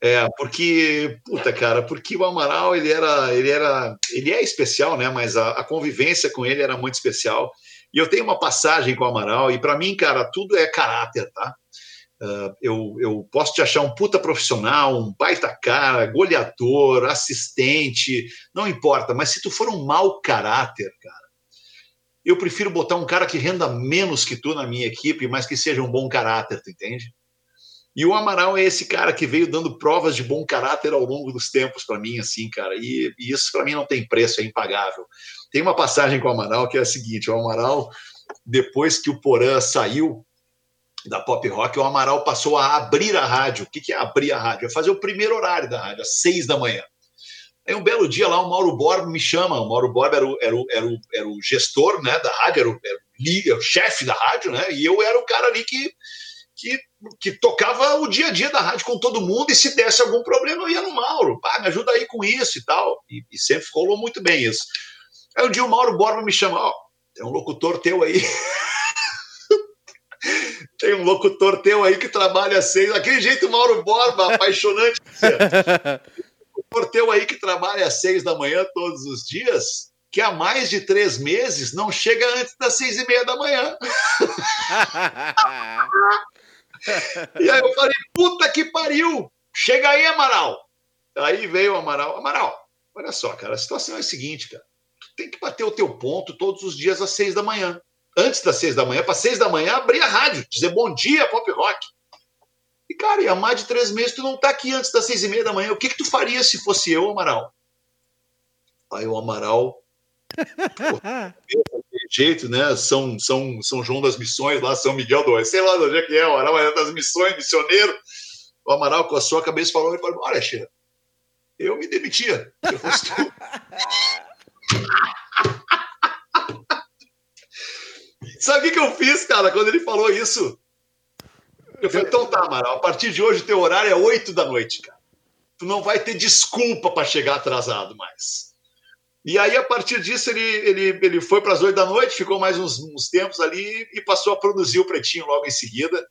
Speaker 2: É, porque, puta, cara, porque o Amaral, ele era, ele era, ele é especial, né? Mas a, a convivência com ele era muito especial. E eu tenho uma passagem com o Amaral, e para mim, cara, tudo é caráter, tá? Uh, eu, eu posso te achar um puta profissional, um baita cara, goleador, assistente, não importa, mas se tu for um mau caráter, cara, eu prefiro botar um cara que renda menos que tu na minha equipe, mas que seja um bom caráter, tu entende? E o Amaral é esse cara que veio dando provas de bom caráter ao longo dos tempos para mim, assim, cara. E, e isso para mim não tem preço, é impagável. Tem uma passagem com o Amaral que é a seguinte: o Amaral, depois que o Porã saiu da pop rock, o Amaral passou a abrir a rádio. O que é abrir a rádio? É fazer o primeiro horário da rádio, às seis da manhã. Aí um belo dia lá, o Mauro Borba me chama. O Mauro Borba era o, era o, era o, era o gestor né, da rádio, era o, era o, chefe da rádio, né? E eu era o cara ali que, que, que, tocava o dia a dia da rádio com todo mundo. E se desse algum problema, eu ia no Mauro. Ah, me ajuda aí com isso e tal. E, e sempre rolou muito bem isso. Aí um dia o Mauro Borba me chama: Ó, oh, tem um locutor teu aí. [laughs] tem um locutor teu aí que trabalha seis. Aquele jeito, Mauro Borba, apaixonante. [laughs] teu aí que trabalha às seis da manhã todos os dias, que há mais de três meses não chega antes das seis e meia da manhã. e aí eu falei, puta que pariu! Chega aí, Amaral! Aí veio o Amaral. Amaral, olha só, cara, a situação é a seguinte, cara. Tu tem que bater o teu ponto todos os dias às seis da manhã. Antes das seis da manhã, para seis da manhã, abrir a rádio, dizer bom dia, pop rock. E, cara, e há mais de três meses tu não tá aqui antes das seis e meia da manhã. O que que tu faria se fosse eu, Amaral? Aí o Amaral. [laughs] Jeito, né? São, São, São João das Missões, lá São Miguel do sei lá onde é que é, o Amaral é das Missões, missioneiro. O Amaral, com a sua cabeça, falou: falou Olha, Cheira, eu me demitia. Eu fosse tu. [laughs] Sabe o que eu fiz, cara, quando ele falou isso? Eu falei, então tá, Amaral, a partir de hoje o teu horário é 8 da noite, cara. Tu não vai ter desculpa para chegar atrasado mais. E aí, a partir disso, ele, ele, ele foi para as 8 da noite, ficou mais uns, uns, tempos ali e passou a produzir o Pretinho logo em seguida.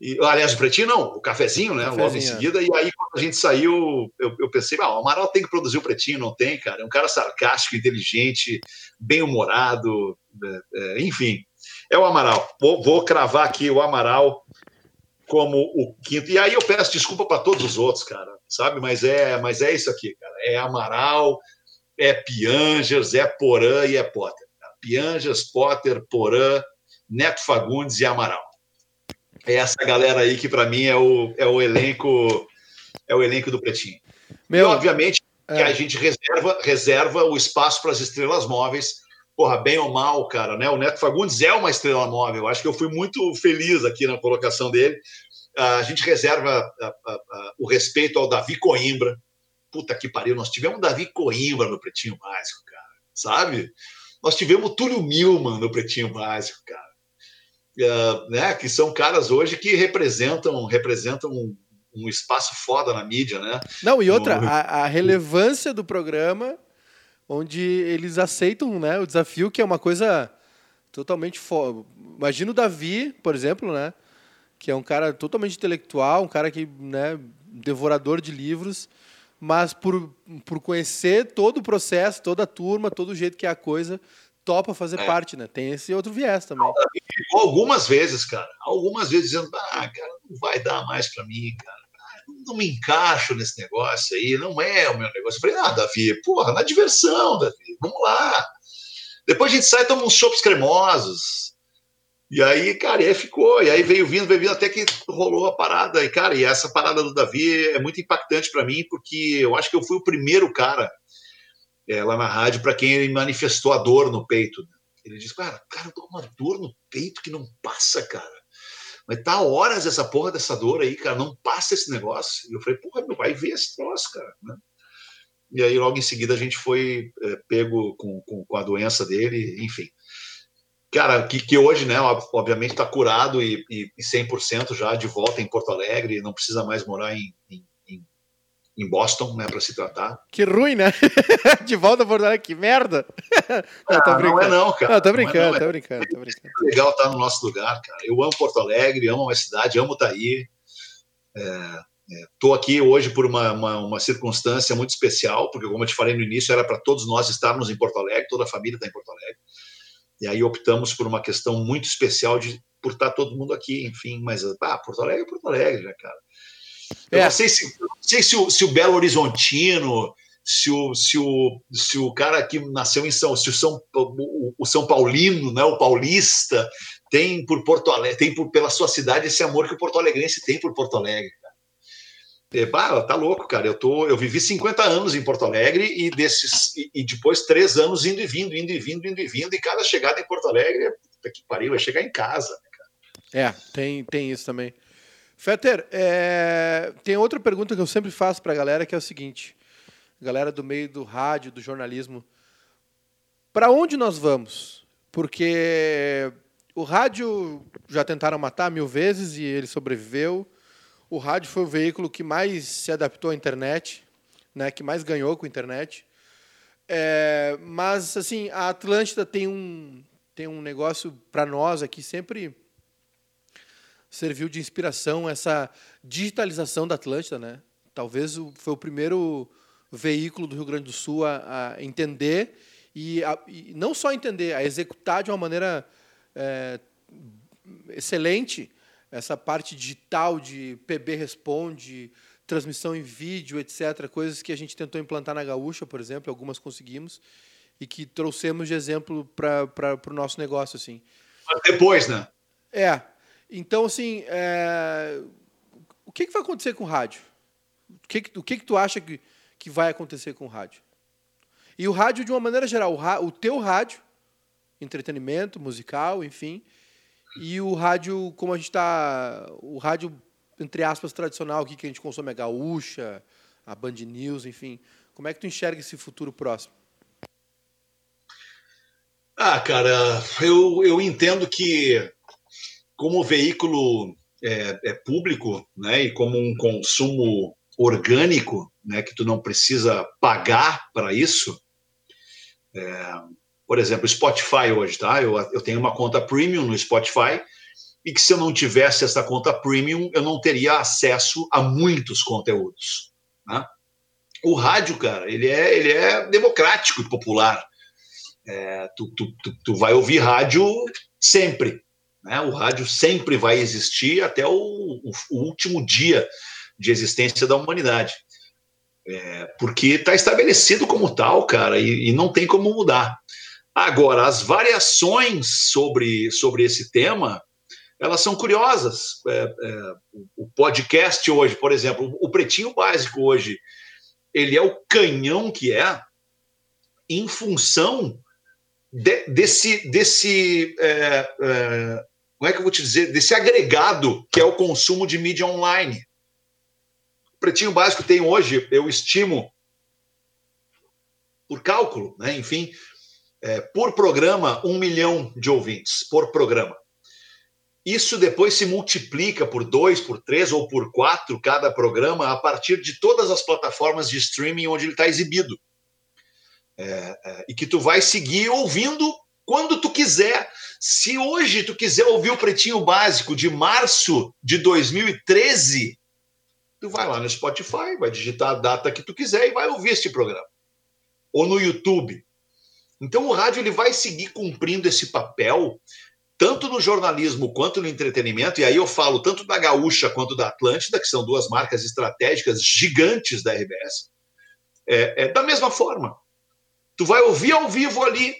Speaker 2: E, aliás, o Pretinho não, o cafezinho, né? Cafezinho, logo em é. seguida. E aí, quando a gente saiu, eu, eu pensei, ah, o Amaral tem que produzir o Pretinho, não tem, cara. É um cara sarcástico, inteligente, bem-humorado, é, é, enfim. É o Amaral. Vou, vou cravar aqui o Amaral como o quinto. E aí eu peço desculpa para todos os outros, cara, sabe? Mas é, mas é isso aqui, cara. É Amaral, é Piangers, é Porã e é Potter. Piangers, Potter, Porã, Neto Fagundes e Amaral. É essa galera aí que para mim é o, é o elenco é o elenco do Pretinho. Meu, e obviamente é. que a gente reserva reserva o espaço para as estrelas móveis porra, bem ou mal, cara, né? O Neto Fagundes é uma estrela móvel. Eu acho que eu fui muito feliz aqui na colocação dele. A gente reserva o respeito ao Davi Coimbra. Puta que pariu, nós tivemos Davi Coimbra no Pretinho Básico, cara, sabe? Nós tivemos Túlio Milman no Pretinho Básico, cara. Uh, né, que são caras hoje que representam representam um, um espaço foda na mídia, né?
Speaker 1: Não, e outra, no... a, a relevância do programa onde eles aceitam né, o desafio, que é uma coisa totalmente fora. Imagina o Davi, por exemplo, né, que é um cara totalmente intelectual, um cara que, né, devorador de livros, mas por, por conhecer todo o processo, toda a turma, todo o jeito que é a coisa, topa fazer é. parte, né? Tem esse outro viés também.
Speaker 2: Algumas vezes, cara, algumas vezes dizendo, ah, cara, não vai dar mais para mim, cara não me encaixo nesse negócio aí, não é o meu negócio. Eu falei, ah, Davi, porra, na diversão, Davi, vamos lá. Depois a gente sai e toma uns chopps cremosos. E aí, cara, e aí ficou. E aí veio vindo, veio vindo, até que rolou a parada. E, cara, e essa parada do Davi é muito impactante para mim, porque eu acho que eu fui o primeiro cara é, lá na rádio para quem ele manifestou a dor no peito. Ele disse, cara, cara, eu tô com uma dor no peito que não passa, cara. Mas tá horas essa porra dessa dor aí, cara, não passa esse negócio. E eu falei, porra, meu, vai ver esse troço, cara, né? E aí, logo em seguida, a gente foi é, pego com, com, com, a doença dele, enfim. Cara, que, que hoje, né, obviamente está curado e, e, e 100% já de volta em Porto Alegre, não precisa mais morar em, em, em, Boston, né, para se tratar.
Speaker 1: Que ruim, né? [laughs] De volta a Porto Alegre, que merda!
Speaker 2: Não, ah, não é não, cara.
Speaker 1: Não, tô brincando, não é, não. tô brincando, tô brincando.
Speaker 2: É [laughs] legal estar no nosso lugar, cara. Eu amo Porto Alegre, amo a cidade, amo estar aí. Estou é, é, aqui hoje por uma, uma, uma, circunstância muito especial, porque, como eu te falei no início, era para todos nós estarmos em Porto Alegre, toda a família está em Porto Alegre. E aí optamos por uma questão muito especial de por estar todo mundo aqui, enfim. Mas, ah, Porto Alegre é Porto Alegre, né, cara? Eu é. não sei, se, não sei se, o, se o Belo Horizontino, se o, se o, se o cara que nasceu em São, se o São, o, o São Paulino, né, o paulista, tem por Porto Alegre, tem por, pela sua cidade esse amor que o Porto Alegrense tem por Porto Alegre. Cara. É, bah, tá louco, cara. Eu, tô, eu vivi 50 anos em Porto Alegre e desses e, e, depois três anos indo e vindo, indo e vindo, indo e vindo, e cada chegada em Porto Alegre, que pariu, vai chegar em casa. Né,
Speaker 1: cara? É, tem, tem isso também. Fetter, é... tem outra pergunta que eu sempre faço para a galera, que é o seguinte: galera do meio do rádio, do jornalismo, para onde nós vamos? Porque o rádio já tentaram matar mil vezes e ele sobreviveu. O rádio foi o veículo que mais se adaptou à internet, né, que mais ganhou com a internet. É, mas assim, a Atlântida tem um tem um negócio para nós aqui sempre serviu de inspiração essa digitalização da Atlântida, né? Talvez foi o primeiro veículo do Rio Grande do Sul a, a entender e, a, e, não só entender, a executar de uma maneira é, excelente essa parte digital de PB responde, transmissão em vídeo, etc. Coisas que a gente tentou implantar na Gaúcha, por exemplo, algumas conseguimos e que trouxemos de exemplo para o nosso negócio, assim.
Speaker 2: Depois, né?
Speaker 1: É, então, assim, é... o que, que vai acontecer com o rádio? O que, que, o que, que tu acha que, que vai acontecer com o rádio? E o rádio, de uma maneira geral, o, o teu rádio, entretenimento, musical, enfim, e o rádio, como a gente está. O rádio, entre aspas, tradicional aqui que a gente consome, a gaúcha, a Band News, enfim. Como é que tu enxerga esse futuro próximo?
Speaker 2: Ah, cara, eu, eu entendo que como veículo é, é, público, né, e como um consumo orgânico, né, que tu não precisa pagar para isso. É, por exemplo, Spotify hoje, tá? Eu, eu tenho uma conta premium no Spotify e que se eu não tivesse essa conta premium, eu não teria acesso a muitos conteúdos. Né? O rádio, cara, ele é, ele é democrático e popular. É, tu, tu, tu, tu vai ouvir rádio sempre. Né? O rádio sempre vai existir até o, o, o último dia de existência da humanidade. É, porque está estabelecido como tal, cara, e, e, não tem como mudar. Agora, as variações sobre, sobre esse tema, elas são curiosas. É, é, o podcast hoje, por exemplo, o Pretinho Básico hoje, ele é o canhão que é em função de, desse, desse é, é, como é que eu vou te dizer, desse agregado que é o consumo de mídia online. O Pretinho Básico tem hoje, eu estimo, por cálculo, né, enfim, é, por programa, um milhão de ouvintes por programa. Isso depois se multiplica por dois, por três ou por quatro cada programa a partir de todas as plataformas de streaming onde ele está exibido. É, é, e que tu vai seguir ouvindo quando tu quiser. Se hoje tu quiser ouvir o Pretinho Básico de março de 2013, tu vai lá no Spotify, vai digitar a data que tu quiser e vai ouvir este programa. Ou no YouTube. Então o rádio ele vai seguir cumprindo esse papel tanto no jornalismo quanto no entretenimento, e aí eu falo tanto da Gaúcha quanto da Atlântida, que são duas marcas estratégicas gigantes da RBS, é, é da mesma forma. Tu vai ouvir ao vivo ali,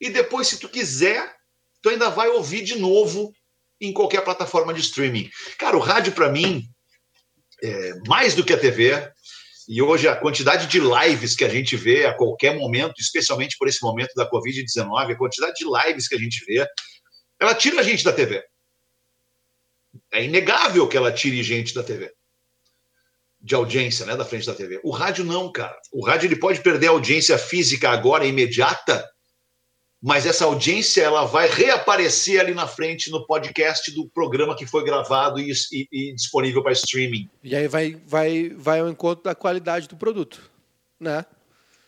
Speaker 2: e depois, se tu quiser, tu ainda vai ouvir de novo em qualquer plataforma de streaming. Cara, o rádio, para mim, é mais do que a TV. E hoje a quantidade de lives que a gente vê a qualquer momento, especialmente por esse momento da Covid-19, a quantidade de lives que a gente vê, ela tira a gente da TV. É inegável que ela tire gente da TV. De audiência, né? Da frente da TV. O rádio não, cara. O rádio ele pode perder a audiência física agora, imediata, mas essa audiência ela vai reaparecer ali na frente no podcast do programa que foi gravado e, e, e disponível para streaming.
Speaker 1: E aí vai, vai, vai ao encontro da qualidade do produto, né?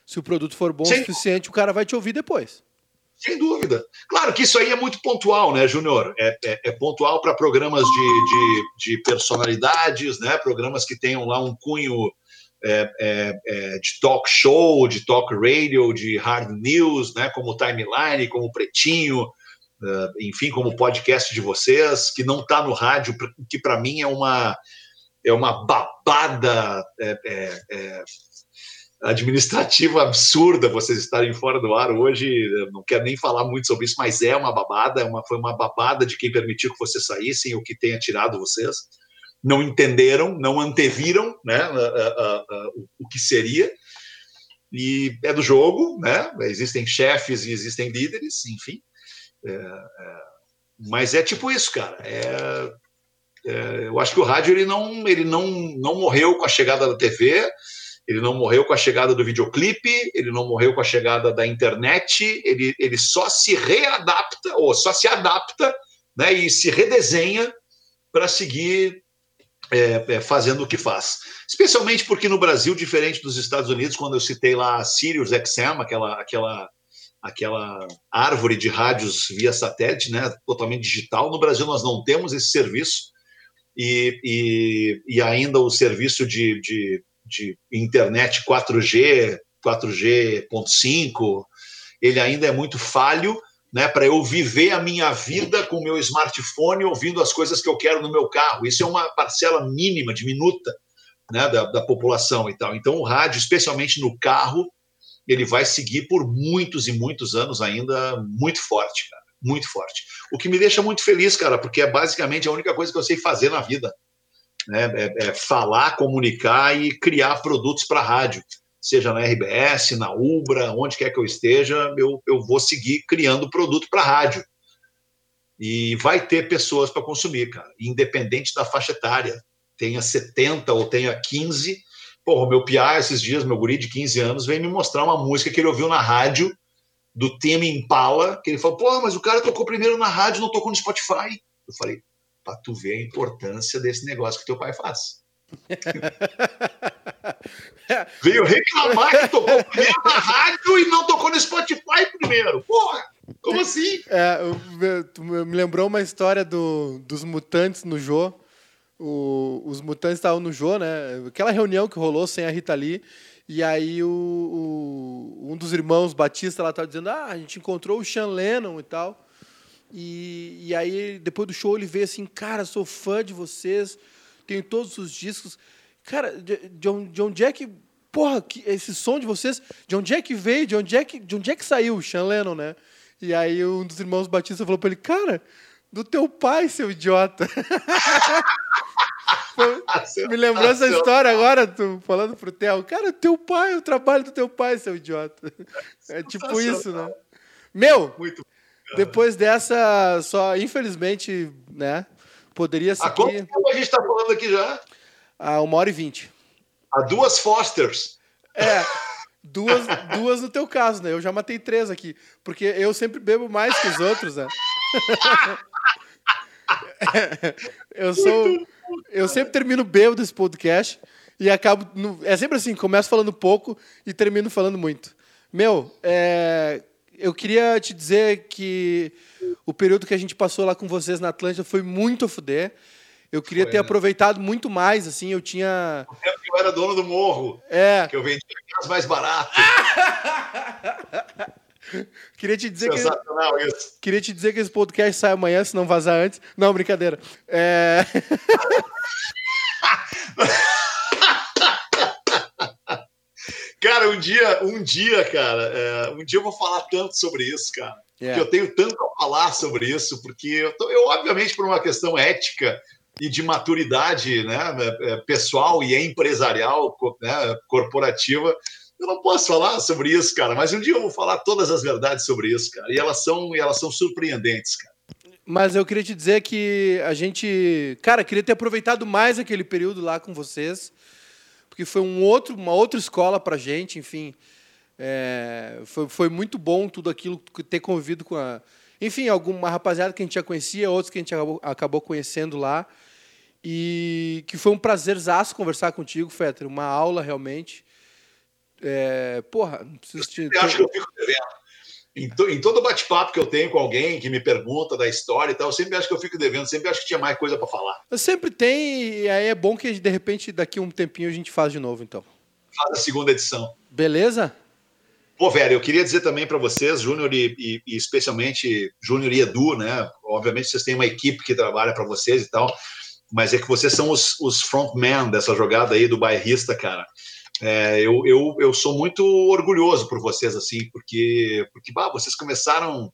Speaker 1: Se o produto for bom o suficiente, o cara vai te ouvir depois.
Speaker 2: Sem dúvida. Claro que isso aí é muito pontual, né, Júnior? É, é, é, pontual para programas de, de, de, personalidades, né? Programas que tenham lá um cunho é, é, é, de talk show, de talk radio, de hard news, né? Como Timeline, como Pretinho, uh, enfim, como podcast de vocês, que não está no rádio, que para mim é uma é uma babada é, administrativa absurda vocês estarem fora do ar hoje. Não quero nem falar muito sobre isso, mas é uma babada, é uma, foi uma babada de quem permitiu que vocês saíssem ou que tenha tirado vocês. Não entenderam, não anteviram né, a, a, a, o que seria. E é do jogo, né? Existem chefes e existem líderes, enfim. É, é, mas é tipo isso, cara. É, é, eu acho que o rádio ele não, ele não, não morreu com a chegada da TV ele não morreu com a chegada do videoclipe, ele não morreu com a chegada da internet, ele, ele só se readapta, ou só se adapta, né, e se redesenha para seguir é, é, fazendo o que faz. Especialmente porque no Brasil, diferente dos Estados Unidos, quando eu citei lá a Sirius XM, aquela, aquela, aquela árvore de rádios via satélite, né, totalmente digital, no Brasil nós não temos esse serviço. E, e, e ainda o serviço de, de de internet 4G, 4G.5, ele ainda é muito falho, né, para eu viver a minha vida com o meu smartphone ouvindo as coisas que eu quero no meu carro. Isso é uma parcela mínima, diminuta, né, da, da população e tal. Então, o rádio, especialmente no carro, ele vai seguir por muitos e muitos anos ainda muito forte, cara, muito forte. O que me deixa muito feliz, cara, porque é basicamente a única coisa que eu sei fazer na vida né? É, é falar, comunicar e criar produtos para rádio, seja na RBS, na Ubra, onde quer que eu esteja, eu, eu vou seguir criando produto para rádio. E vai ter pessoas para consumir, cara, independente da faixa etária. Tenha 70 ou tenha 15. Porra, meu piá, esses dias, meu guri de 15 anos, veio me mostrar uma música que ele ouviu na rádio do Temi Impala, que ele falou, pô, mas o cara tocou primeiro na rádio, não tocou no Spotify. Eu falei, para tu ver a importância desse negócio que teu pai faz. [laughs] Veio reclamar que tocou [laughs] primeiro na rádio e não tocou no Spotify primeiro. Porra! Como assim?
Speaker 1: É, me lembrou uma história do, dos mutantes no Jô. O, os mutantes estavam no Jô, né? Aquela reunião que rolou sem a Rita Lee. E aí o, o, um dos irmãos Batista lá estava dizendo: Ah, a gente encontrou o Sean Lennon e tal. E, e aí, depois do show, ele veio assim, cara, sou fã de vocês, tenho todos os discos. Cara, de, de, onde, de onde é que. Porra, que, esse som de vocês, de onde é que veio? De onde é que, de onde é que saiu o Sean Lennon, né? E aí um dos irmãos Batista falou para ele, cara, do teu pai, seu idiota. [laughs] Me lembrou essa história agora, tu falando pro Theo. Cara, teu pai, o trabalho do teu pai, seu idiota. É tipo isso, né? Meu, Muito depois dessa, só infelizmente, né? Poderia ser. Há
Speaker 2: quanto tempo a gente está falando aqui já?
Speaker 1: Há uma hora e vinte.
Speaker 2: Há duas Fosters.
Speaker 1: É, duas, duas no teu caso, né? Eu já matei três aqui. Porque eu sempre bebo mais que os outros, né? [laughs] eu sou. Eu sempre termino bêbado desse podcast e acabo. No, é sempre assim, começo falando pouco e termino falando muito. Meu, é, eu queria te dizer que o período que a gente passou lá com vocês na Atlântida foi muito a fuder. Eu queria foi, ter né? aproveitado muito mais, assim, eu tinha...
Speaker 2: O tempo que eu era dono do morro.
Speaker 1: É.
Speaker 2: Que eu vendia as mais baratas. [laughs]
Speaker 1: queria te dizer Sensacional que... isso. Queria te dizer que esse podcast sai amanhã, se não vazar antes. Não, brincadeira. É... [laughs]
Speaker 2: Cara, um dia, um dia, cara, é, um dia eu vou falar tanto sobre isso, cara. Yeah. Porque eu tenho tanto a falar sobre isso, porque eu, tô, eu, obviamente, por uma questão ética e de maturidade né, é, é, pessoal e empresarial, né, corporativa, eu não posso falar sobre isso, cara. Mas um dia eu vou falar todas as verdades sobre isso, cara. E elas são, elas são surpreendentes, cara.
Speaker 1: Mas eu queria te dizer que a gente, cara, queria ter aproveitado mais aquele período lá com vocês porque foi um outro, uma outra escola para gente, enfim. É, foi, foi muito bom tudo aquilo, ter convivido com a. Enfim, alguma rapaziada que a gente já conhecia, outros que a gente acabou, acabou conhecendo lá. E que foi um prazerzaço conversar contigo, Fetter. Uma aula realmente. É, porra, não preciso te.
Speaker 2: Eu acho que eu fico devendo. Em, to, em todo bate-papo que eu tenho com alguém que me pergunta da história e tal, eu sempre acho que eu fico devendo, sempre acho que tinha mais coisa para falar.
Speaker 1: Eu sempre tem, e aí é bom que de repente daqui a um tempinho a gente faz de novo, então.
Speaker 2: Faz a segunda edição.
Speaker 1: Beleza?
Speaker 2: Pô, velho, eu queria dizer também para vocês, Júnior e, e, e, especialmente Júnior e Edu, né? Obviamente vocês têm uma equipe que trabalha para vocês e tal, mas é que vocês são os, os frontmen dessa jogada aí do bairrista, cara. É, eu, eu, eu sou muito orgulhoso por vocês, assim, porque, porque bah, vocês começaram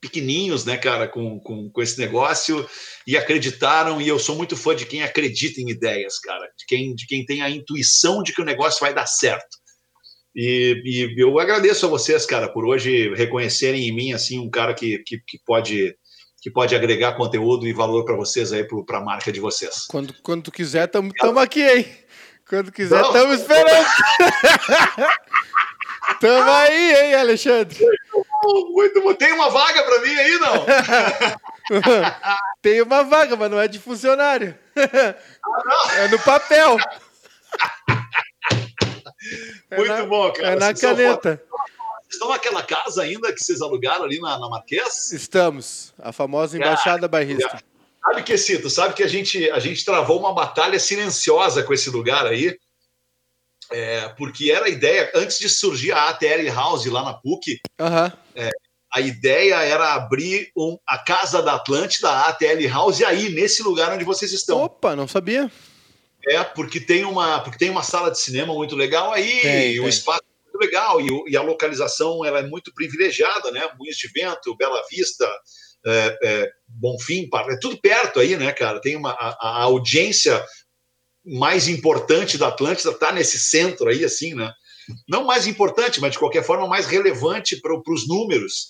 Speaker 2: pequeninhos, né, cara, com, com, com esse negócio e acreditaram. E eu sou muito fã de quem acredita em ideias, cara, de quem, de quem tem a intuição de que o negócio vai dar certo. E, e eu agradeço a vocês, cara, por hoje reconhecerem em mim assim um cara que, que, que pode que pode agregar conteúdo e valor para vocês aí para a marca de vocês.
Speaker 1: Quando, quando tu quiser, estamos aqui, hein? Quando quiser, estamos esperando. [laughs] Tamo aí, hein, Alexandre?
Speaker 2: Muito bom. Tem uma vaga para mim aí, não? [laughs]
Speaker 1: Tem uma vaga, mas não é de funcionário. Ah, é no papel. [laughs]
Speaker 2: É Muito na, bom, cara.
Speaker 1: É na caneta.
Speaker 2: Vocês estão naquela casa ainda que vocês alugaram ali na, na Marquês?
Speaker 1: Estamos. A famosa Embaixada ah, Bairrista.
Speaker 2: Sabe, Quesito, sabe que a gente, a gente travou uma batalha silenciosa com esse lugar aí, é, porque era a ideia, antes de surgir a ATL House lá na PUC,
Speaker 1: uhum.
Speaker 2: é, a ideia era abrir um, a Casa da Atlântida, a ATL House, aí, nesse lugar onde vocês estão.
Speaker 1: Opa, não sabia.
Speaker 2: É, porque tem uma, porque tem uma sala de cinema muito legal aí, tem, o espaço é legal, e, e, a localização ela é muito privilegiada, né? Moinhos de Vento, Bela Vista, é, é, Bonfim, é tudo perto aí, né, cara? Tem uma a, a audiência mais importante da Atlântida está nesse centro aí, assim, né? Não mais importante, mas de qualquer forma mais relevante para os números.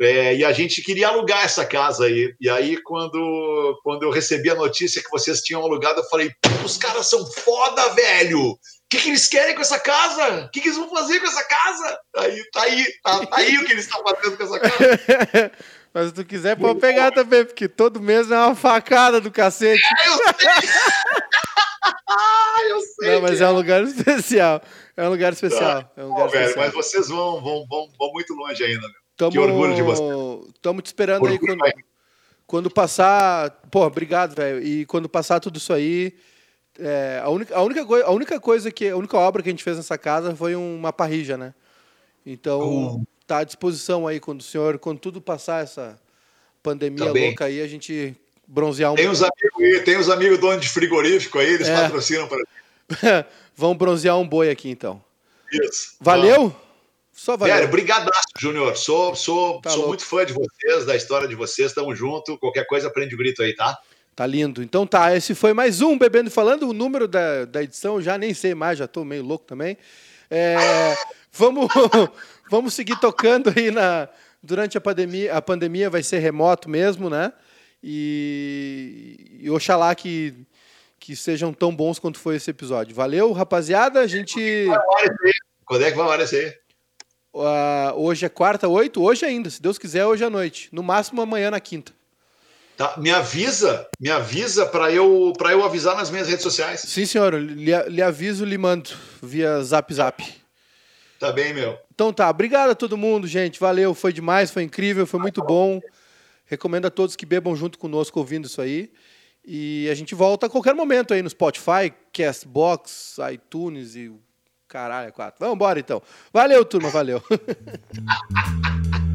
Speaker 2: É, e a gente queria alugar essa casa aí. E aí, quando, quando eu recebi a notícia que vocês tinham alugado, eu falei: os caras são foda, velho! O que, que eles querem com essa casa? O que, que eles vão fazer com essa casa? Aí tá aí, tá, tá aí o que eles estão fazendo com essa casa. [laughs]
Speaker 1: Mas se tu quiser, pode pegar também, porque todo mês é uma facada do cacete.
Speaker 2: É, eu sei! [laughs] ah, eu sei!
Speaker 1: Não, mas é. é um lugar especial. É um lugar especial. É um lugar
Speaker 2: velho, mas vocês vão, vão, vão, vão muito longe ainda, meu. Tamo, que orgulho de você.
Speaker 1: Estamos te esperando orgulho aí quando, quando passar. Pô, obrigado, velho. E quando passar tudo isso aí. É, a, única, a, única a única coisa que. A única obra que a gente fez nessa casa foi uma parrija, né? Então. Está à disposição aí quando o senhor, quando tudo passar essa pandemia louca aí, a gente bronzear um
Speaker 2: Tem os amigos, tem os amigos donos de frigorífico aí, eles é. patrocinam para [laughs]
Speaker 1: Vamos bronzear um boi aqui então.
Speaker 2: Isso.
Speaker 1: Valeu? Só valeu.
Speaker 2: Sério, brigadaço, Júnior. Sou, sou, tá sou muito fã de vocês, da história de vocês. Tamo junto. Qualquer coisa, prende o grito aí, tá?
Speaker 1: Tá lindo. Então tá, esse foi mais um Bebendo Falando. O número da, da edição já nem sei mais, já tô meio louco também. É, vamos, [laughs] vamos seguir tocando aí na, durante a pandemia. A pandemia vai ser remoto mesmo, né? E, e oxalá que, que sejam tão bons quanto foi esse episódio. Valeu, rapaziada. A gente.
Speaker 2: Quando é que vai aparecer?
Speaker 1: Uh, hoje é quarta, oito? Hoje ainda, se Deus quiser, hoje à noite. No máximo amanhã na quinta.
Speaker 2: Tá, me avisa, me avisa para eu para eu avisar nas minhas redes sociais.
Speaker 1: Sim, senhor, lhe, lhe aviso, lhe mando via Zap Zap.
Speaker 2: Tá bem, meu.
Speaker 1: Então tá, obrigado a todo mundo, gente. Valeu, foi demais, foi incrível, foi muito bom. Recomendo a todos que bebam junto conosco ouvindo isso aí. E a gente volta a qualquer momento aí no Spotify, Castbox, iTunes e caralho, é quatro. Vamos embora então. Valeu, turma, valeu. [laughs]